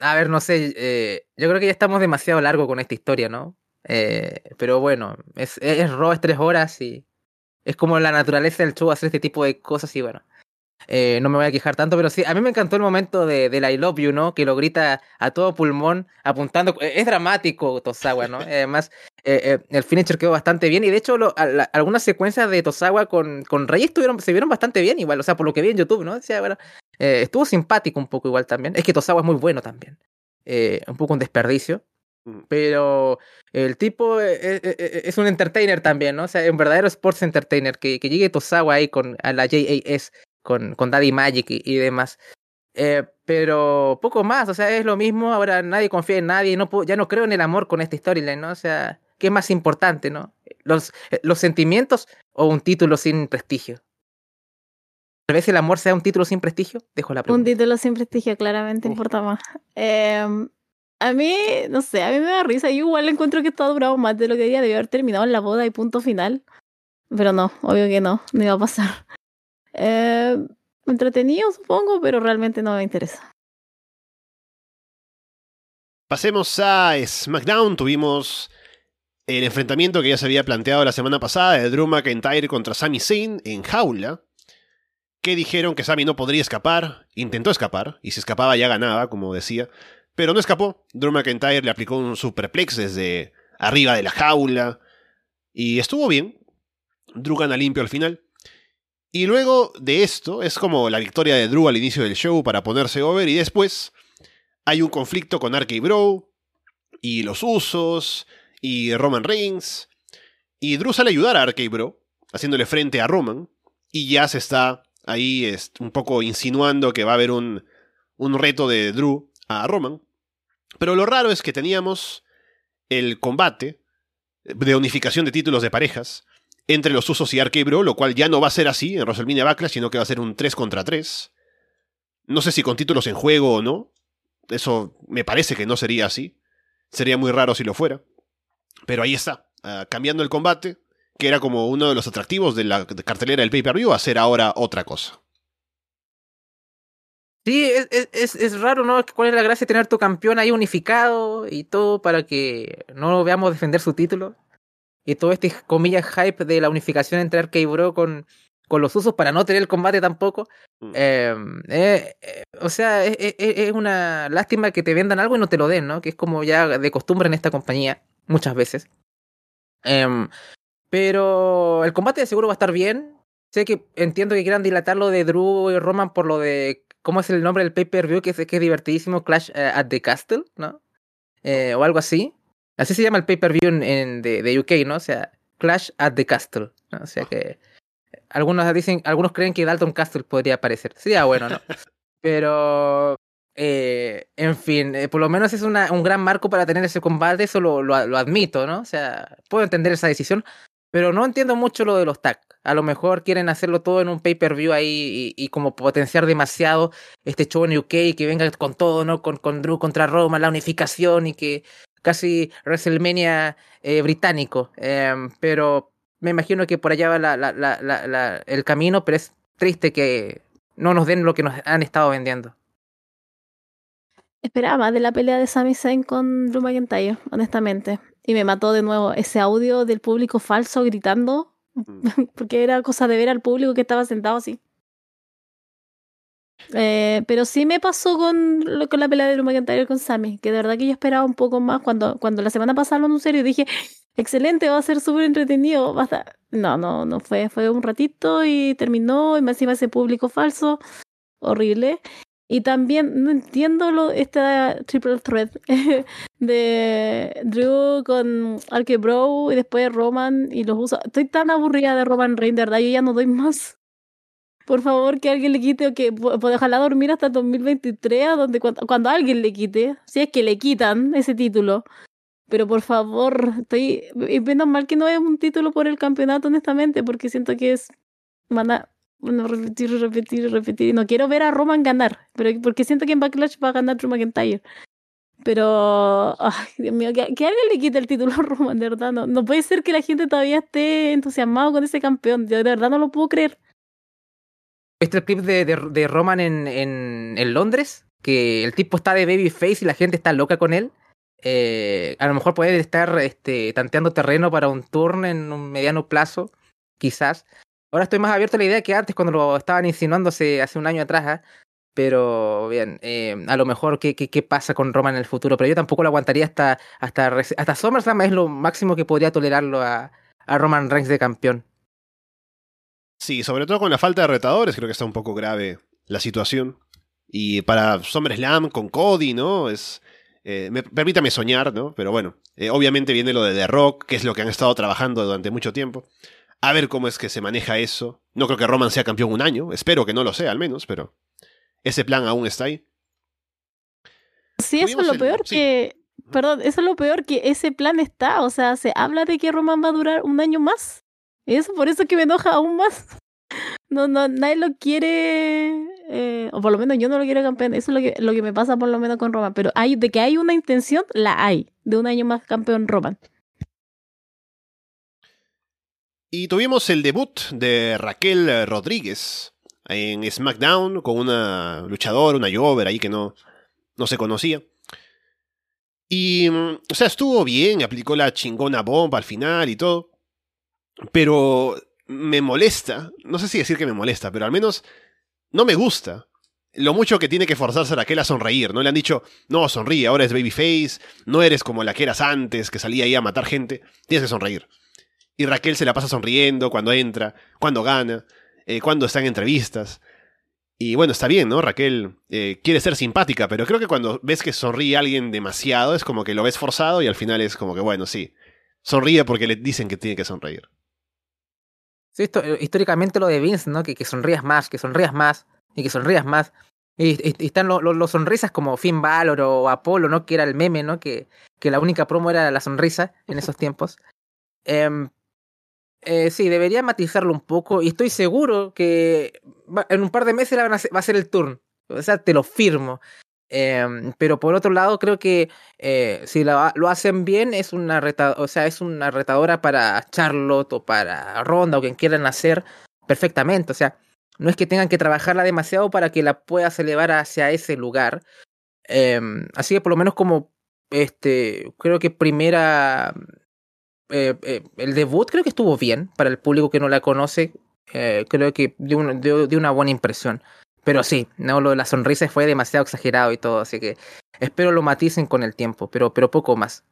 a ver, no sé, eh, yo creo que ya estamos demasiado largo con esta historia, ¿no? Eh, pero bueno, es, es Raw, es tres horas y es como la naturaleza del show hacer este tipo de cosas y bueno, eh, no me voy a quejar tanto, pero sí, a mí me encantó el momento de, del I love you, ¿no? Que lo grita a todo pulmón, apuntando, eh, es dramático Tosawa, ¿no? Además, eh, eh, el finisher quedó bastante bien y de hecho lo- a- la- algunas secuencias de Tosawa con, con Rey estuvieron, se vieron bastante bien igual, o sea, por lo que vi en YouTube, ¿no? Sea, bueno, estuvo simpático un poco igual también. Es que Tosawa es muy bueno también. Un poco un desperdicio. Mm. Pero el tipo es un entertainer también, ¿no? O sea, un verdadero sports entertainer. Que, que llegue Tosawa ahí con a la JAS, con, con Daddy Magic y, y demás. Eh, pero poco más, o sea, es lo mismo. Ahora nadie confía en nadie. No puedo- ya no creo en el amor con esta storyline, ¿no? O sea, ¿qué es más importante, no? Los, eh, los sentimientos o un título sin prestigio. Tal vez el amor sea un título sin prestigio. Dejo la Un pregunta. título sin prestigio claramente Uf. importa más. Eh, a mí, no sé, a mí me da risa. Yo igual encuentro que esto ha durado más de lo que debería. Debió haber terminado en la boda y punto final. Pero no, obvio que no, no iba a pasar. Eh, entretenido, supongo, pero realmente no me interesa. Pasemos a SmackDown. Tuvimos el enfrentamiento que ya se había planteado la semana pasada de Drew McIntyre contra Sami Zayn en jaula. Que dijeron que Sami no podría escapar. Intentó escapar. Y si escapaba ya ganaba, como decía. Pero no escapó. Drew McIntyre le aplicó un superplex desde arriba de la jaula. Y estuvo bien. Drew gana limpio al final. Y luego de esto, es como la victoria de Drew al inicio del show para ponerse over. Y después hay un conflicto con RK Bro y los usos y Roman Reigns. Y Drew sale a ayudar a RK Bro, haciéndole frente a Roman. Y ya se está ahí es, un poco insinuando que va a haber un, un reto de Drew a Roman. Pero lo raro es que teníamos el combate de unificación de títulos de parejas entre los usos y RK Bro, lo cual ya no va a ser así en WrestleMania Backlash, sino que va a ser un 3 contra 3. No sé si con títulos en juego o no, eso me parece que no sería así. Sería muy raro si lo fuera. Pero ahí está, ah, cambiando el combate, que era como uno de los atractivos de la cartelera del pay-per-view, a hacer ahora otra cosa. Sí, es, es, es raro, ¿no? ¿Cuál es la gracia de tener tu campeón ahí unificado y todo para que no lo veamos defender su título? Y todo este, comillas, hype de la unificación entre RK Bro con, con los usos para no tener el combate tampoco. Mm. Em, eh, eh, o sea, es, es- es una lástima que te vendan algo y no te lo den, ¿no? Que es como ya de costumbre en esta compañía, muchas veces. Em, pero el combate de seguro va a estar bien. Sé que entiendo que quieran dilatar lo de Drew y Roman por lo de. ¿Cómo es el nombre del pay-per-view? Que es, que es divertidísimo, Clash eh, at the Castle, ¿no? Eh, o algo así. Así se llama el pay-per-view en, en- de, de UK, ¿no? O sea, Clash at the Castle. ¿no? O sea que. Algunos dicen, algunos creen que Dalton Castle podría aparecer. Sería bueno, ¿no? Pero. eh, en fin, eh, por lo menos es una, un gran marco para tener ese combate, eso lo, lo, lo admito, ¿no? O sea, puedo entender esa decisión, pero no entiendo mucho lo de los tag. A lo mejor quieren hacerlo todo en un pay-per-view ahí y, y como potenciar demasiado este show en UK y que venga con todo, ¿no? Con, con Drew contra Roma, la unificación y que casi WrestleMania eh, británico. Em, pero me imagino que por allá va la, la, la, la- la- el camino, pero es triste que no nos den lo que nos han estado vendiendo. Esperaba más de la pelea de Sami Zayn con Drew McIntyre, honestamente. Y me mató de nuevo ese audio del público falso gritando, Mm. porque era cosa de ver al público que estaba sentado así. Eh, pero sí me pasó con, con la pelea de Drew McIntyre con Sami, que de verdad que yo esperaba un poco más cuando, cuando la semana pasada lo anunciaron y dije, excelente, va a ser súper entretenido. va a estar-". No, no, no fue, fue un ratito y terminó, y más encima ese público falso, horrible. Y también no entiendo lo, esta triple threat de Drew con Arke Bro y después Roman y los usos. Estoy tan aburrida de Roman Reigns, de verdad, yo ya no doy más. Por favor, que alguien le quite o que pu- pueda ojalá dormir hasta 2023, a donde cuando, cuando alguien le quite, si es que le quitan ese título. Pero por favor, estoy y menos mal que no es un título por el campeonato, honestamente, porque siento que es van a bueno, repetir repetir repetir. Y no quiero ver a Roman ganar, pero porque siento que en Backlash va a ganar Drew McIntyre. Pero, ay, Dios mío, que, que alguien le quite el título a Roman, de verdad. No, no puede ser que la gente todavía esté entusiasmado con ese campeón. Yo de verdad no lo puedo creer. ¿Viste el clip de, de, Roman en, en, en Londres? Que el tipo está de babyface y la gente está loca con él. Eh, a lo mejor puede estar este, tanteando terreno para un turn en un mediano plazo, quizás. Ahora estoy más abierto a la idea que antes, cuando lo estaban insinuando hace, un año atrás. ¿ah? Pero bien, eh, a lo mejor qué, qué, qué pasa con Roman en el futuro. Pero yo tampoco lo aguantaría hasta, hasta, hasta SummerSlam, es lo máximo que podría tolerarlo a, a Roman Reigns de campeón. Sí, sobre todo con la falta de retadores, creo que está un poco grave la situación. Y para SummerSlam con Cody, ¿no? Es. eh, me- permítame soñar, ¿no? Pero bueno, eh, obviamente viene lo de The Rock, que es lo que han estado trabajando durante mucho tiempo. A ver cómo es que se maneja eso. No creo que Roman sea campeón un año, espero que no lo sea al menos, pero ese plan aún está ahí. Sí, eso es lo el- peor sí. que. Perdón, eso es lo peor que ese plan está. O sea, se habla de que Roman va a durar un año más. Eso, por eso que me enoja aún más. No, no, nadie lo quiere. eh, o por lo menos yo no lo quiero campeón. Eso es lo que, lo que me pasa por lo menos con Roman. Pero hay, de que hay una intención, la hay. De un año más campeón Roman. Y tuvimos el debut de Raquel Rodríguez en SmackDown con una luchadora, una Jover ahí que no, no se conocía. Y, mm, o sea, estuvo bien, aplicó la chingona bomba al final y todo. Pero me molesta, no sé si decir que me molesta, pero al menos no me gusta lo mucho que tiene que forzarse Raquel a sonreír, ¿no? Le han dicho, no, sonríe, ahora es babyface, no eres como la que eras antes, que salía ahí a matar gente, tienes que sonreír. Y Raquel se la pasa sonriendo cuando entra, cuando gana, eh, cuando está en entrevistas. Y bueno, está bien, ¿no? Raquel eh, quiere ser simpática, pero creo que cuando ves que sonríe alguien demasiado, es como que lo ves forzado y al final es como que, bueno, sí, sonríe porque le dicen que tiene que sonreír. Sí, esto, eh, históricamente lo de Vince, ¿no? Que, que sonrías más, que sonrías más y que sonrías más. Y, y- y están los los sonrisas como Finn Balor o Apolo, ¿no? Que era el meme, ¿no? Que, que la única promo era la sonrisa en esos tiempos. Em, eh, sí, debería matizarlo un poco y estoy seguro que va- en un par de meses la van a hacer- va a ser el turn. O sea, te lo firmo. Em, pero por otro lado, creo que eh, si la- lo hacen bien, es una o sea, es una retadora para Charlotte o para Ronda o quien quieran hacer perfectamente. O sea, no es que tengan que trabajarla demasiado para que la puedas elevar hacia ese lugar. Em, así que por lo menos como este, creo que primera eh, eh, el debut creo que estuvo bien para el público que no la conoce. creo que dio, una buena impresión. Pero sí, no, lo de las sonrisas fue demasiado exagerado y todo, así que espero lo maticen con el tiempo, pero, pero poco más.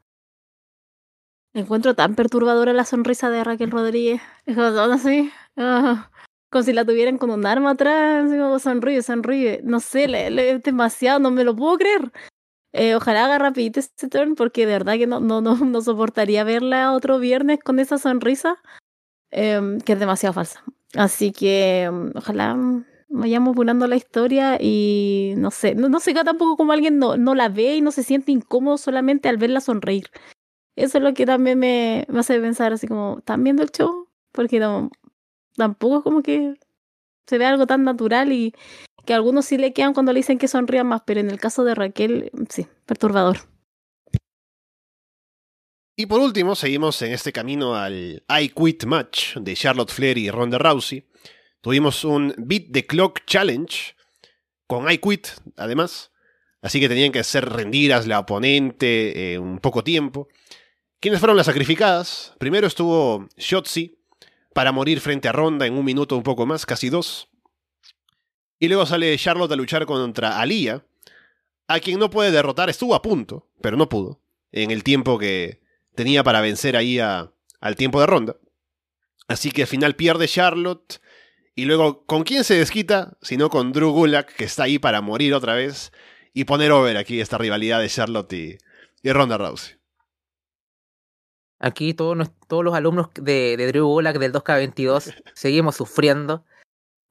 Encuentro tan perturbadora la sonrisa de Raquel Rodríguez. Es como así, ah, como si la tuvieran con un arma atrás, sonríe, sonríe. No sé, es demasiado, no me lo puedo creer. Eh, ojalá haga rapidito este turn porque de verdad que no, no, no, no soportaría verla otro viernes con esa sonrisa, em, que es demasiado falsa. Así que em, ojalá vayamos apurando la historia y no sé, no, no sé tampoco como alguien no, no la ve y no se siente incómodo solamente al verla sonreír. Eso es lo que también me, me hace pensar así como, ¿están viendo el show? Porque no, tampoco es como que se ve algo tan natural y que a algunos sí le quedan cuando le dicen que sonría más, pero en el caso de Raquel, sí, perturbador. Y por último, seguimos en este camino al I Quit Match de Charlotte Flair y Ronda Rousey. Tuvimos un Beat the Clock Challenge con I Quit, además. Así que tenían que ser rendidas la oponente en un poco tiempo. ¿Quiénes fueron las sacrificadas? Primero estuvo Shotzi para morir frente a Ronda en un minuto un poco más, casi dos. Y luego sale Charlotte a luchar contra Alia, a quien no puede derrotar, estuvo a punto, pero no pudo, en el tiempo que tenía para vencer ahí al tiempo de ronda. Así que al final pierde Charlotte. Y luego, ¿con quién se desquita? Sino con Drew Gulak, que está ahí para morir otra vez y poner over aquí esta rivalidad de Charlotte y, Ronda Rousey. Aquí todos, todos los alumnos de, Drew Gulak del 2K22 seguimos sufriendo.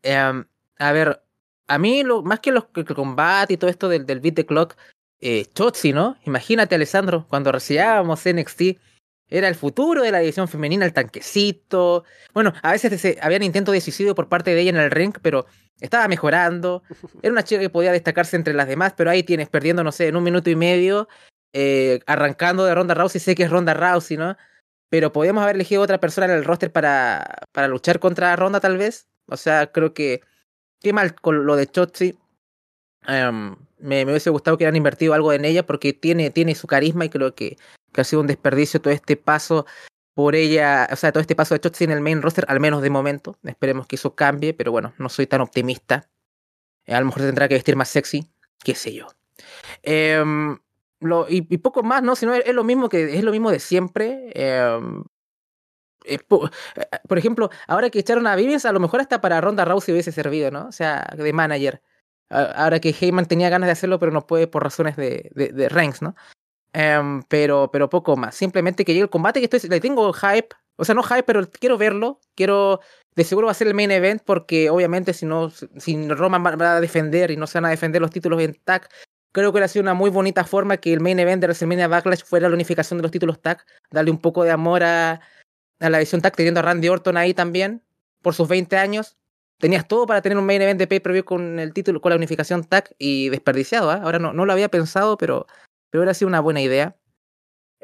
Em, a ver, a mí, lo, más que, los, el combate y todo esto del, del beat the clock, eh, Chotzi, ¿no? Imagínate, Alessandro, cuando recibíamos NXT, era el futuro de la división femenina, el tanquecito. Bueno, a veces se, habían intentos de suicidio por parte de ella en el ring, pero estaba mejorando. Era una chica que podía destacarse entre las demás, pero ahí tienes perdiendo, no sé, en un minuto y medio, eh, arrancando de Ronda Rousey. Sé que es Ronda Rousey, ¿no? Pero podíamos haber elegido otra persona en el roster para, para luchar contra Ronda, tal vez. O sea, creo que qué mal con lo de Chotzi. Me, me, hubiese gustado que hubieran invertido algo en ella porque tiene, tiene su carisma y creo que, que, ha sido un desperdicio todo este paso por ella, o sea, todo este paso de Chotzi en el main roster, al menos de momento. Esperemos que eso cambie, pero bueno, no soy tan optimista. Eh, a lo mejor tendrá que vestir más sexy, qué sé yo. Em, y, poco más, ¿no? Sino es, lo mismo que es lo mismo de siempre. Em, eh, por, ejemplo, ahora que echaron a Vivens, a lo mejor hasta para Ronda Rousey hubiese servido, ¿no? O sea, de manager. Ahora que Heyman tenía ganas de hacerlo, pero no puede por razones de, de, ranks, ¿no? Em, pero, pero poco más. Simplemente que llegue el combate, que estoy, le tengo hype. O sea, no hype, pero quiero verlo. Quiero. De seguro va a ser el main event, porque obviamente si no. Si Roman va a defender y no se van a defender los títulos en tag, creo que hubiera sido una muy bonita forma que el main event de WrestleMania Backlash fuera la unificación de los títulos tag. Darle un poco de amor a, a la visión tag, teniendo a Randy Orton ahí también, por sus 20 años. Tenías todo para tener un main event de pay-per-view con el título, con la unificación tag y desperdiciado. ¿eh? Ahora no, no lo había pensado, pero, pero hubiera sido una buena idea.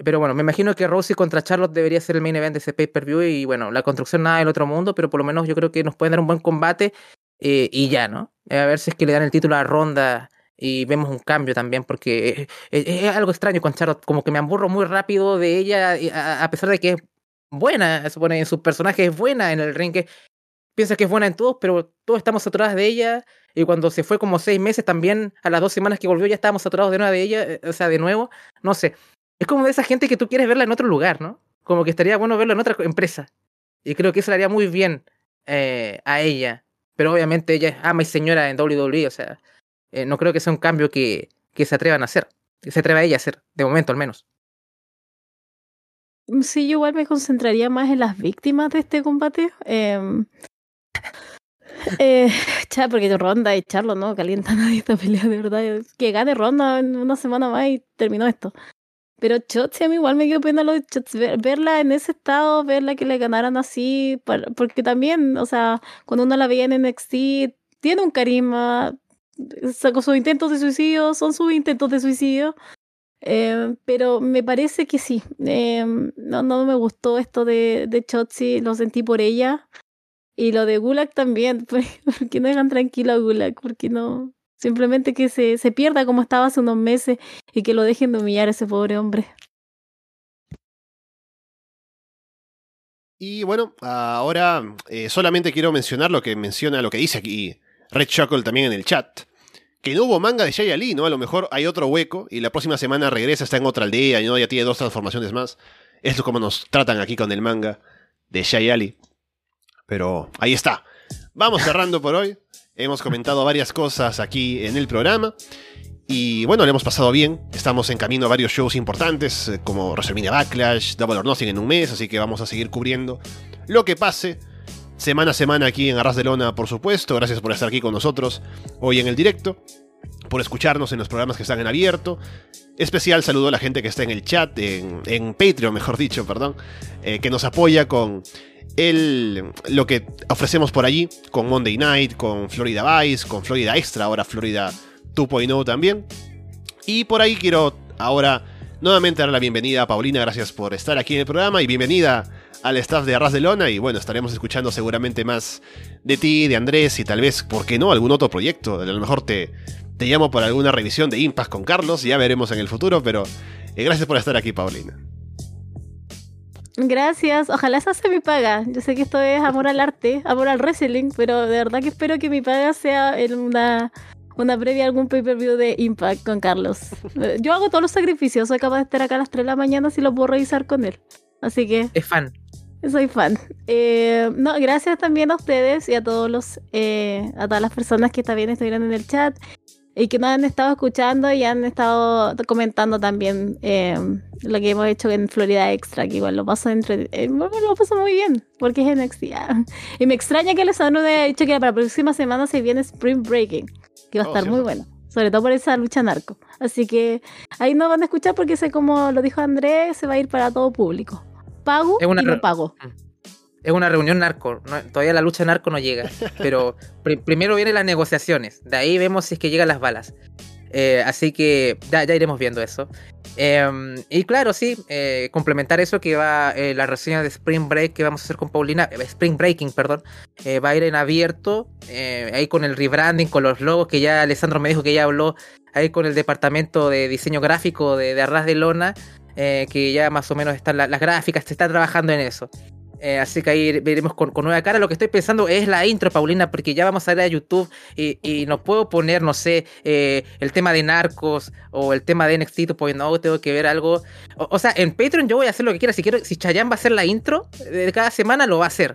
Pero bueno, me imagino que Rosie contra Charlotte debería ser el main event de ese pay-per-view y bueno, la construcción nada del otro mundo, pero por lo menos yo creo que nos pueden dar un buen combate eh, y ya, ¿no? Eh, a ver si es que le dan el título a Ronda y vemos un cambio también, porque es, algo extraño con Charlotte, como que me aburro muy rápido de ella, a pesar de que es buena, supone, en sus personajes es buena en el ring. piensa que es buena en todos, pero todos estamos saturados de ella. Y cuando se fue como seis meses, también a las dos semanas que volvió ya estábamos saturados de nuevo de ella. Eh, o sea, de nuevo, no sé. Es como de esa gente que tú quieres verla en otro lugar, ¿no? Como que estaría bueno verla en otra empresa. Y creo que eso le haría muy bien eh, a ella. Pero obviamente ella es ama y señora en WWE, o sea, eh, no creo que sea un cambio que, que se atrevan a hacer. Que se atreva ella a hacer, de momento al menos. Mm, sí, yo igual me concentraría más en las víctimas de este combate. Eh, eh, porque Ronda y Charlo no calienta nadie esta pelea, de verdad. Que gane Ronda en una semana más y terminó esto. Pero Chotzi a mí igual me quedo pena lo de verla en ese estado, verla que le ganaran así, porque también, o sea, cuando uno la veía en NXT, tiene un carisma, sacó sus intentos de suicidio, son sus intentos de suicidio, eh, pero me parece que sí. Eh, no, no me gustó esto de, de Chotzi, lo sentí por ella. Y lo de Gulag también. porque no dejan tranquilo a Gulag? Porque no. Simplemente que se, se pierda como estaba hace unos meses y que lo dejen de humillar a ese pobre hombre. Y bueno, ahora eh, solamente quiero mencionar lo que menciona, lo que dice aquí Red Chuckle también en el chat. Que no hubo manga de Shay Ali, ¿no? A lo mejor hay otro hueco y la próxima semana regresa, está en otra aldea y ¿no? ya tiene dos transformaciones más. Esto es como nos tratan aquí con el manga de Shay Ali. Pero ahí está. Vamos cerrando por hoy. Hemos comentado varias cosas aquí en el programa. Y bueno, le hemos pasado bien. Estamos en camino a varios shows importantes, eh, como WrestleMania Backlash, Double or Nothing en un mes, así que vamos a seguir cubriendo lo que pase semana a semana aquí en Arras de Lona, por supuesto. Gracias por estar aquí con nosotros hoy en el directo, por escucharnos en los programas que están en abierto. Especial saludo a la gente que está en el chat, en, Patreon, mejor dicho, perdón, eh, que nos apoya con el, lo que ofrecemos por allí, con Monday Night, con Florida Vice, con Florida Extra, ahora Florida 2.0 también. Y por ahí quiero ahora nuevamente dar la bienvenida a Paulina, gracias por estar aquí en el programa y bienvenida al staff de Arras de Lona y bueno, estaremos escuchando seguramente más de ti, de Andrés y tal vez, ¿por qué no?, algún otro proyecto. A lo mejor te, te llamo por alguna revisión de Impact con Carlos, ya veremos en el futuro, pero eh, gracias por estar aquí, Paulina. Gracias, ojalá esa sea mi paga. Yo sé que esto es amor al arte, amor al wrestling, pero de verdad que espero que mi paga sea en una una previa a algún pay-per-view de Impact con Carlos. Yo hago todos los sacrificios, soy capaz de estar acá a las 3 de la mañana si lo puedo revisar con él. Así que... Es fan. Soy fan. Eh, no, gracias también a ustedes y a todos los, eh, a todas las personas que también estuvieron en el chat y que nos han estado escuchando y han estado comentando también eh, lo que hemos hecho en Florida Extra, que igual lo paso entre, lo paso muy bien, porque es en ah. Y me extraña que les haya dicho que para la próxima semana se viene Spring Breaking que va a oh, estar muy bueno. Sobre todo por esa lucha narco. Así que ahí no van a escuchar porque sé como lo dijo Andrés, se va a ir para todo público. Pago y no pago. Es una reunión narco. todavía la lucha narco no llega. Pero primero vienen las negociaciones. De ahí vemos si es que llegan las balas. Eh, así que ya, iremos viendo eso. Em, y claro, sí, eh, complementar eso que va eh, la reseña de Spring Break que vamos a hacer con Paulina, Spring Breaking, perdón, va a ir en abierto, ahí con el rebranding, con los logos que ya Alessandro me dijo que ya habló, ahí con el departamento de diseño gráfico de, Arras de Lona, que ya más o menos están las gráficas, se está trabajando en eso. Eh, así que ahí veremos con, nueva cara. Lo que estoy pensando es la intro, Paulina, porque ya vamos a ir a YouTube y, no puedo poner, no sé, eh, el tema de narcos o el tema de NXT, pues no, tengo que ver algo. O, sea, en Patreon yo voy a hacer lo que quiera. Si quiero, si Chayanne va a hacer la intro de cada semana, lo va a hacer.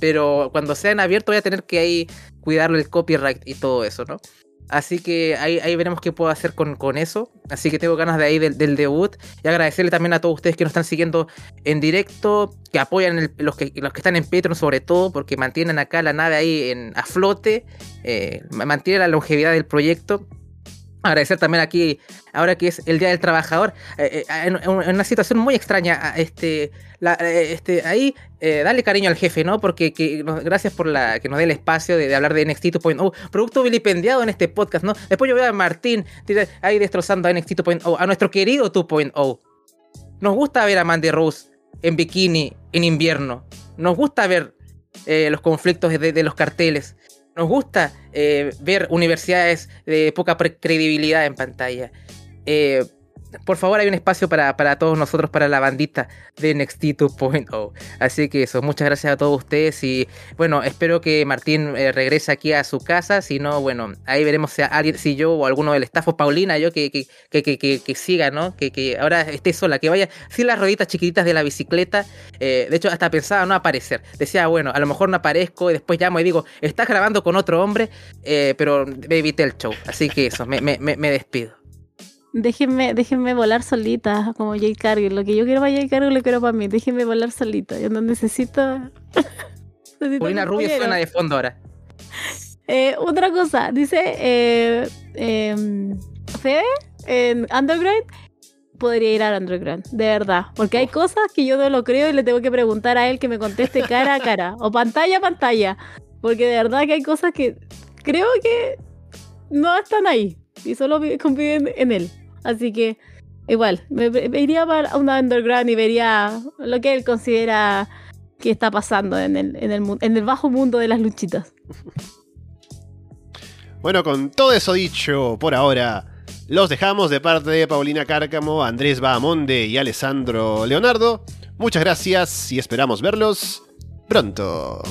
Pero cuando sea en abierto voy a tener que ahí cuidarle el copyright y todo eso, ¿no? Así que ahí, ahí veremos qué puedo hacer con, con eso. Así que tengo ganas de ahí del, debut. Y agradecerle también a todos ustedes que nos están siguiendo en directo, que apoyan los, que, los que están en Patreon sobre todo, porque mantienen acá la nave ahí en, a flote, eh, mantienen la longevidad del proyecto. Agradecer también aquí, ahora que es el Día del Trabajador, eh, eh, en, una situación muy extraña, este, eh, este, ahí darle cariño al jefe, ¿no? Porque gracias por la que nos dé el espacio de, hablar de NXT 2.0, producto vilipendiado en este podcast, ¿no? Después yo veo a Martín ahí destrozando a NXT 2.0, a nuestro querido 2.0. Nos gusta ver a Mandy Rose en bikini en invierno. Nos gusta ver los conflictos de los carteles nos gusta eh, ver universidades de poca credibilidad en pantalla. Eh, por favor, hay un espacio para, todos nosotros, para la bandita de NXT 2.0. Así que eso, muchas gracias a todos ustedes y bueno, espero que Martín eh, regrese aquí a su casa. Si no, bueno, ahí veremos si, alguien, si yo o alguno del staff o Paulina, yo que, que, que, que, siga, ¿no? Que, ahora esté sola, que vaya sin las rueditas chiquititas de la bicicleta. Eh, de hecho, hasta pensaba no aparecer. Decía, bueno, a lo mejor no aparezco y después llamo y digo, estás grabando con otro hombre, eh, pero evité el show. Así que eso, me, me, me despido. Déjenme, déjenme volar solita, como Jay Cargill. Lo que yo quiero para Jay Cargill lo quiero para mí. Déjenme volar solita. Yo no necesito. necesito una rubia suena de fondo ahora. Eh, otra cosa, dice eh, em, Fede en Underground. Podría ir al Underground, de verdad. Porque hay cosas que yo no lo creo y le tengo que preguntar a él que me conteste cara a cara. o pantalla a pantalla. Porque de verdad que hay cosas que creo que no están ahí. Y solo confíen en él. Así que igual, me, iría a una underground y vería lo que él considera que está pasando en el, en el, en el bajo mundo de las luchitas. Bueno, con todo eso dicho por ahora, los dejamos de parte de Paulina Cárcamo, Andrés Bahamonde y Alessandro Leonardo. Muchas gracias y esperamos verlos pronto.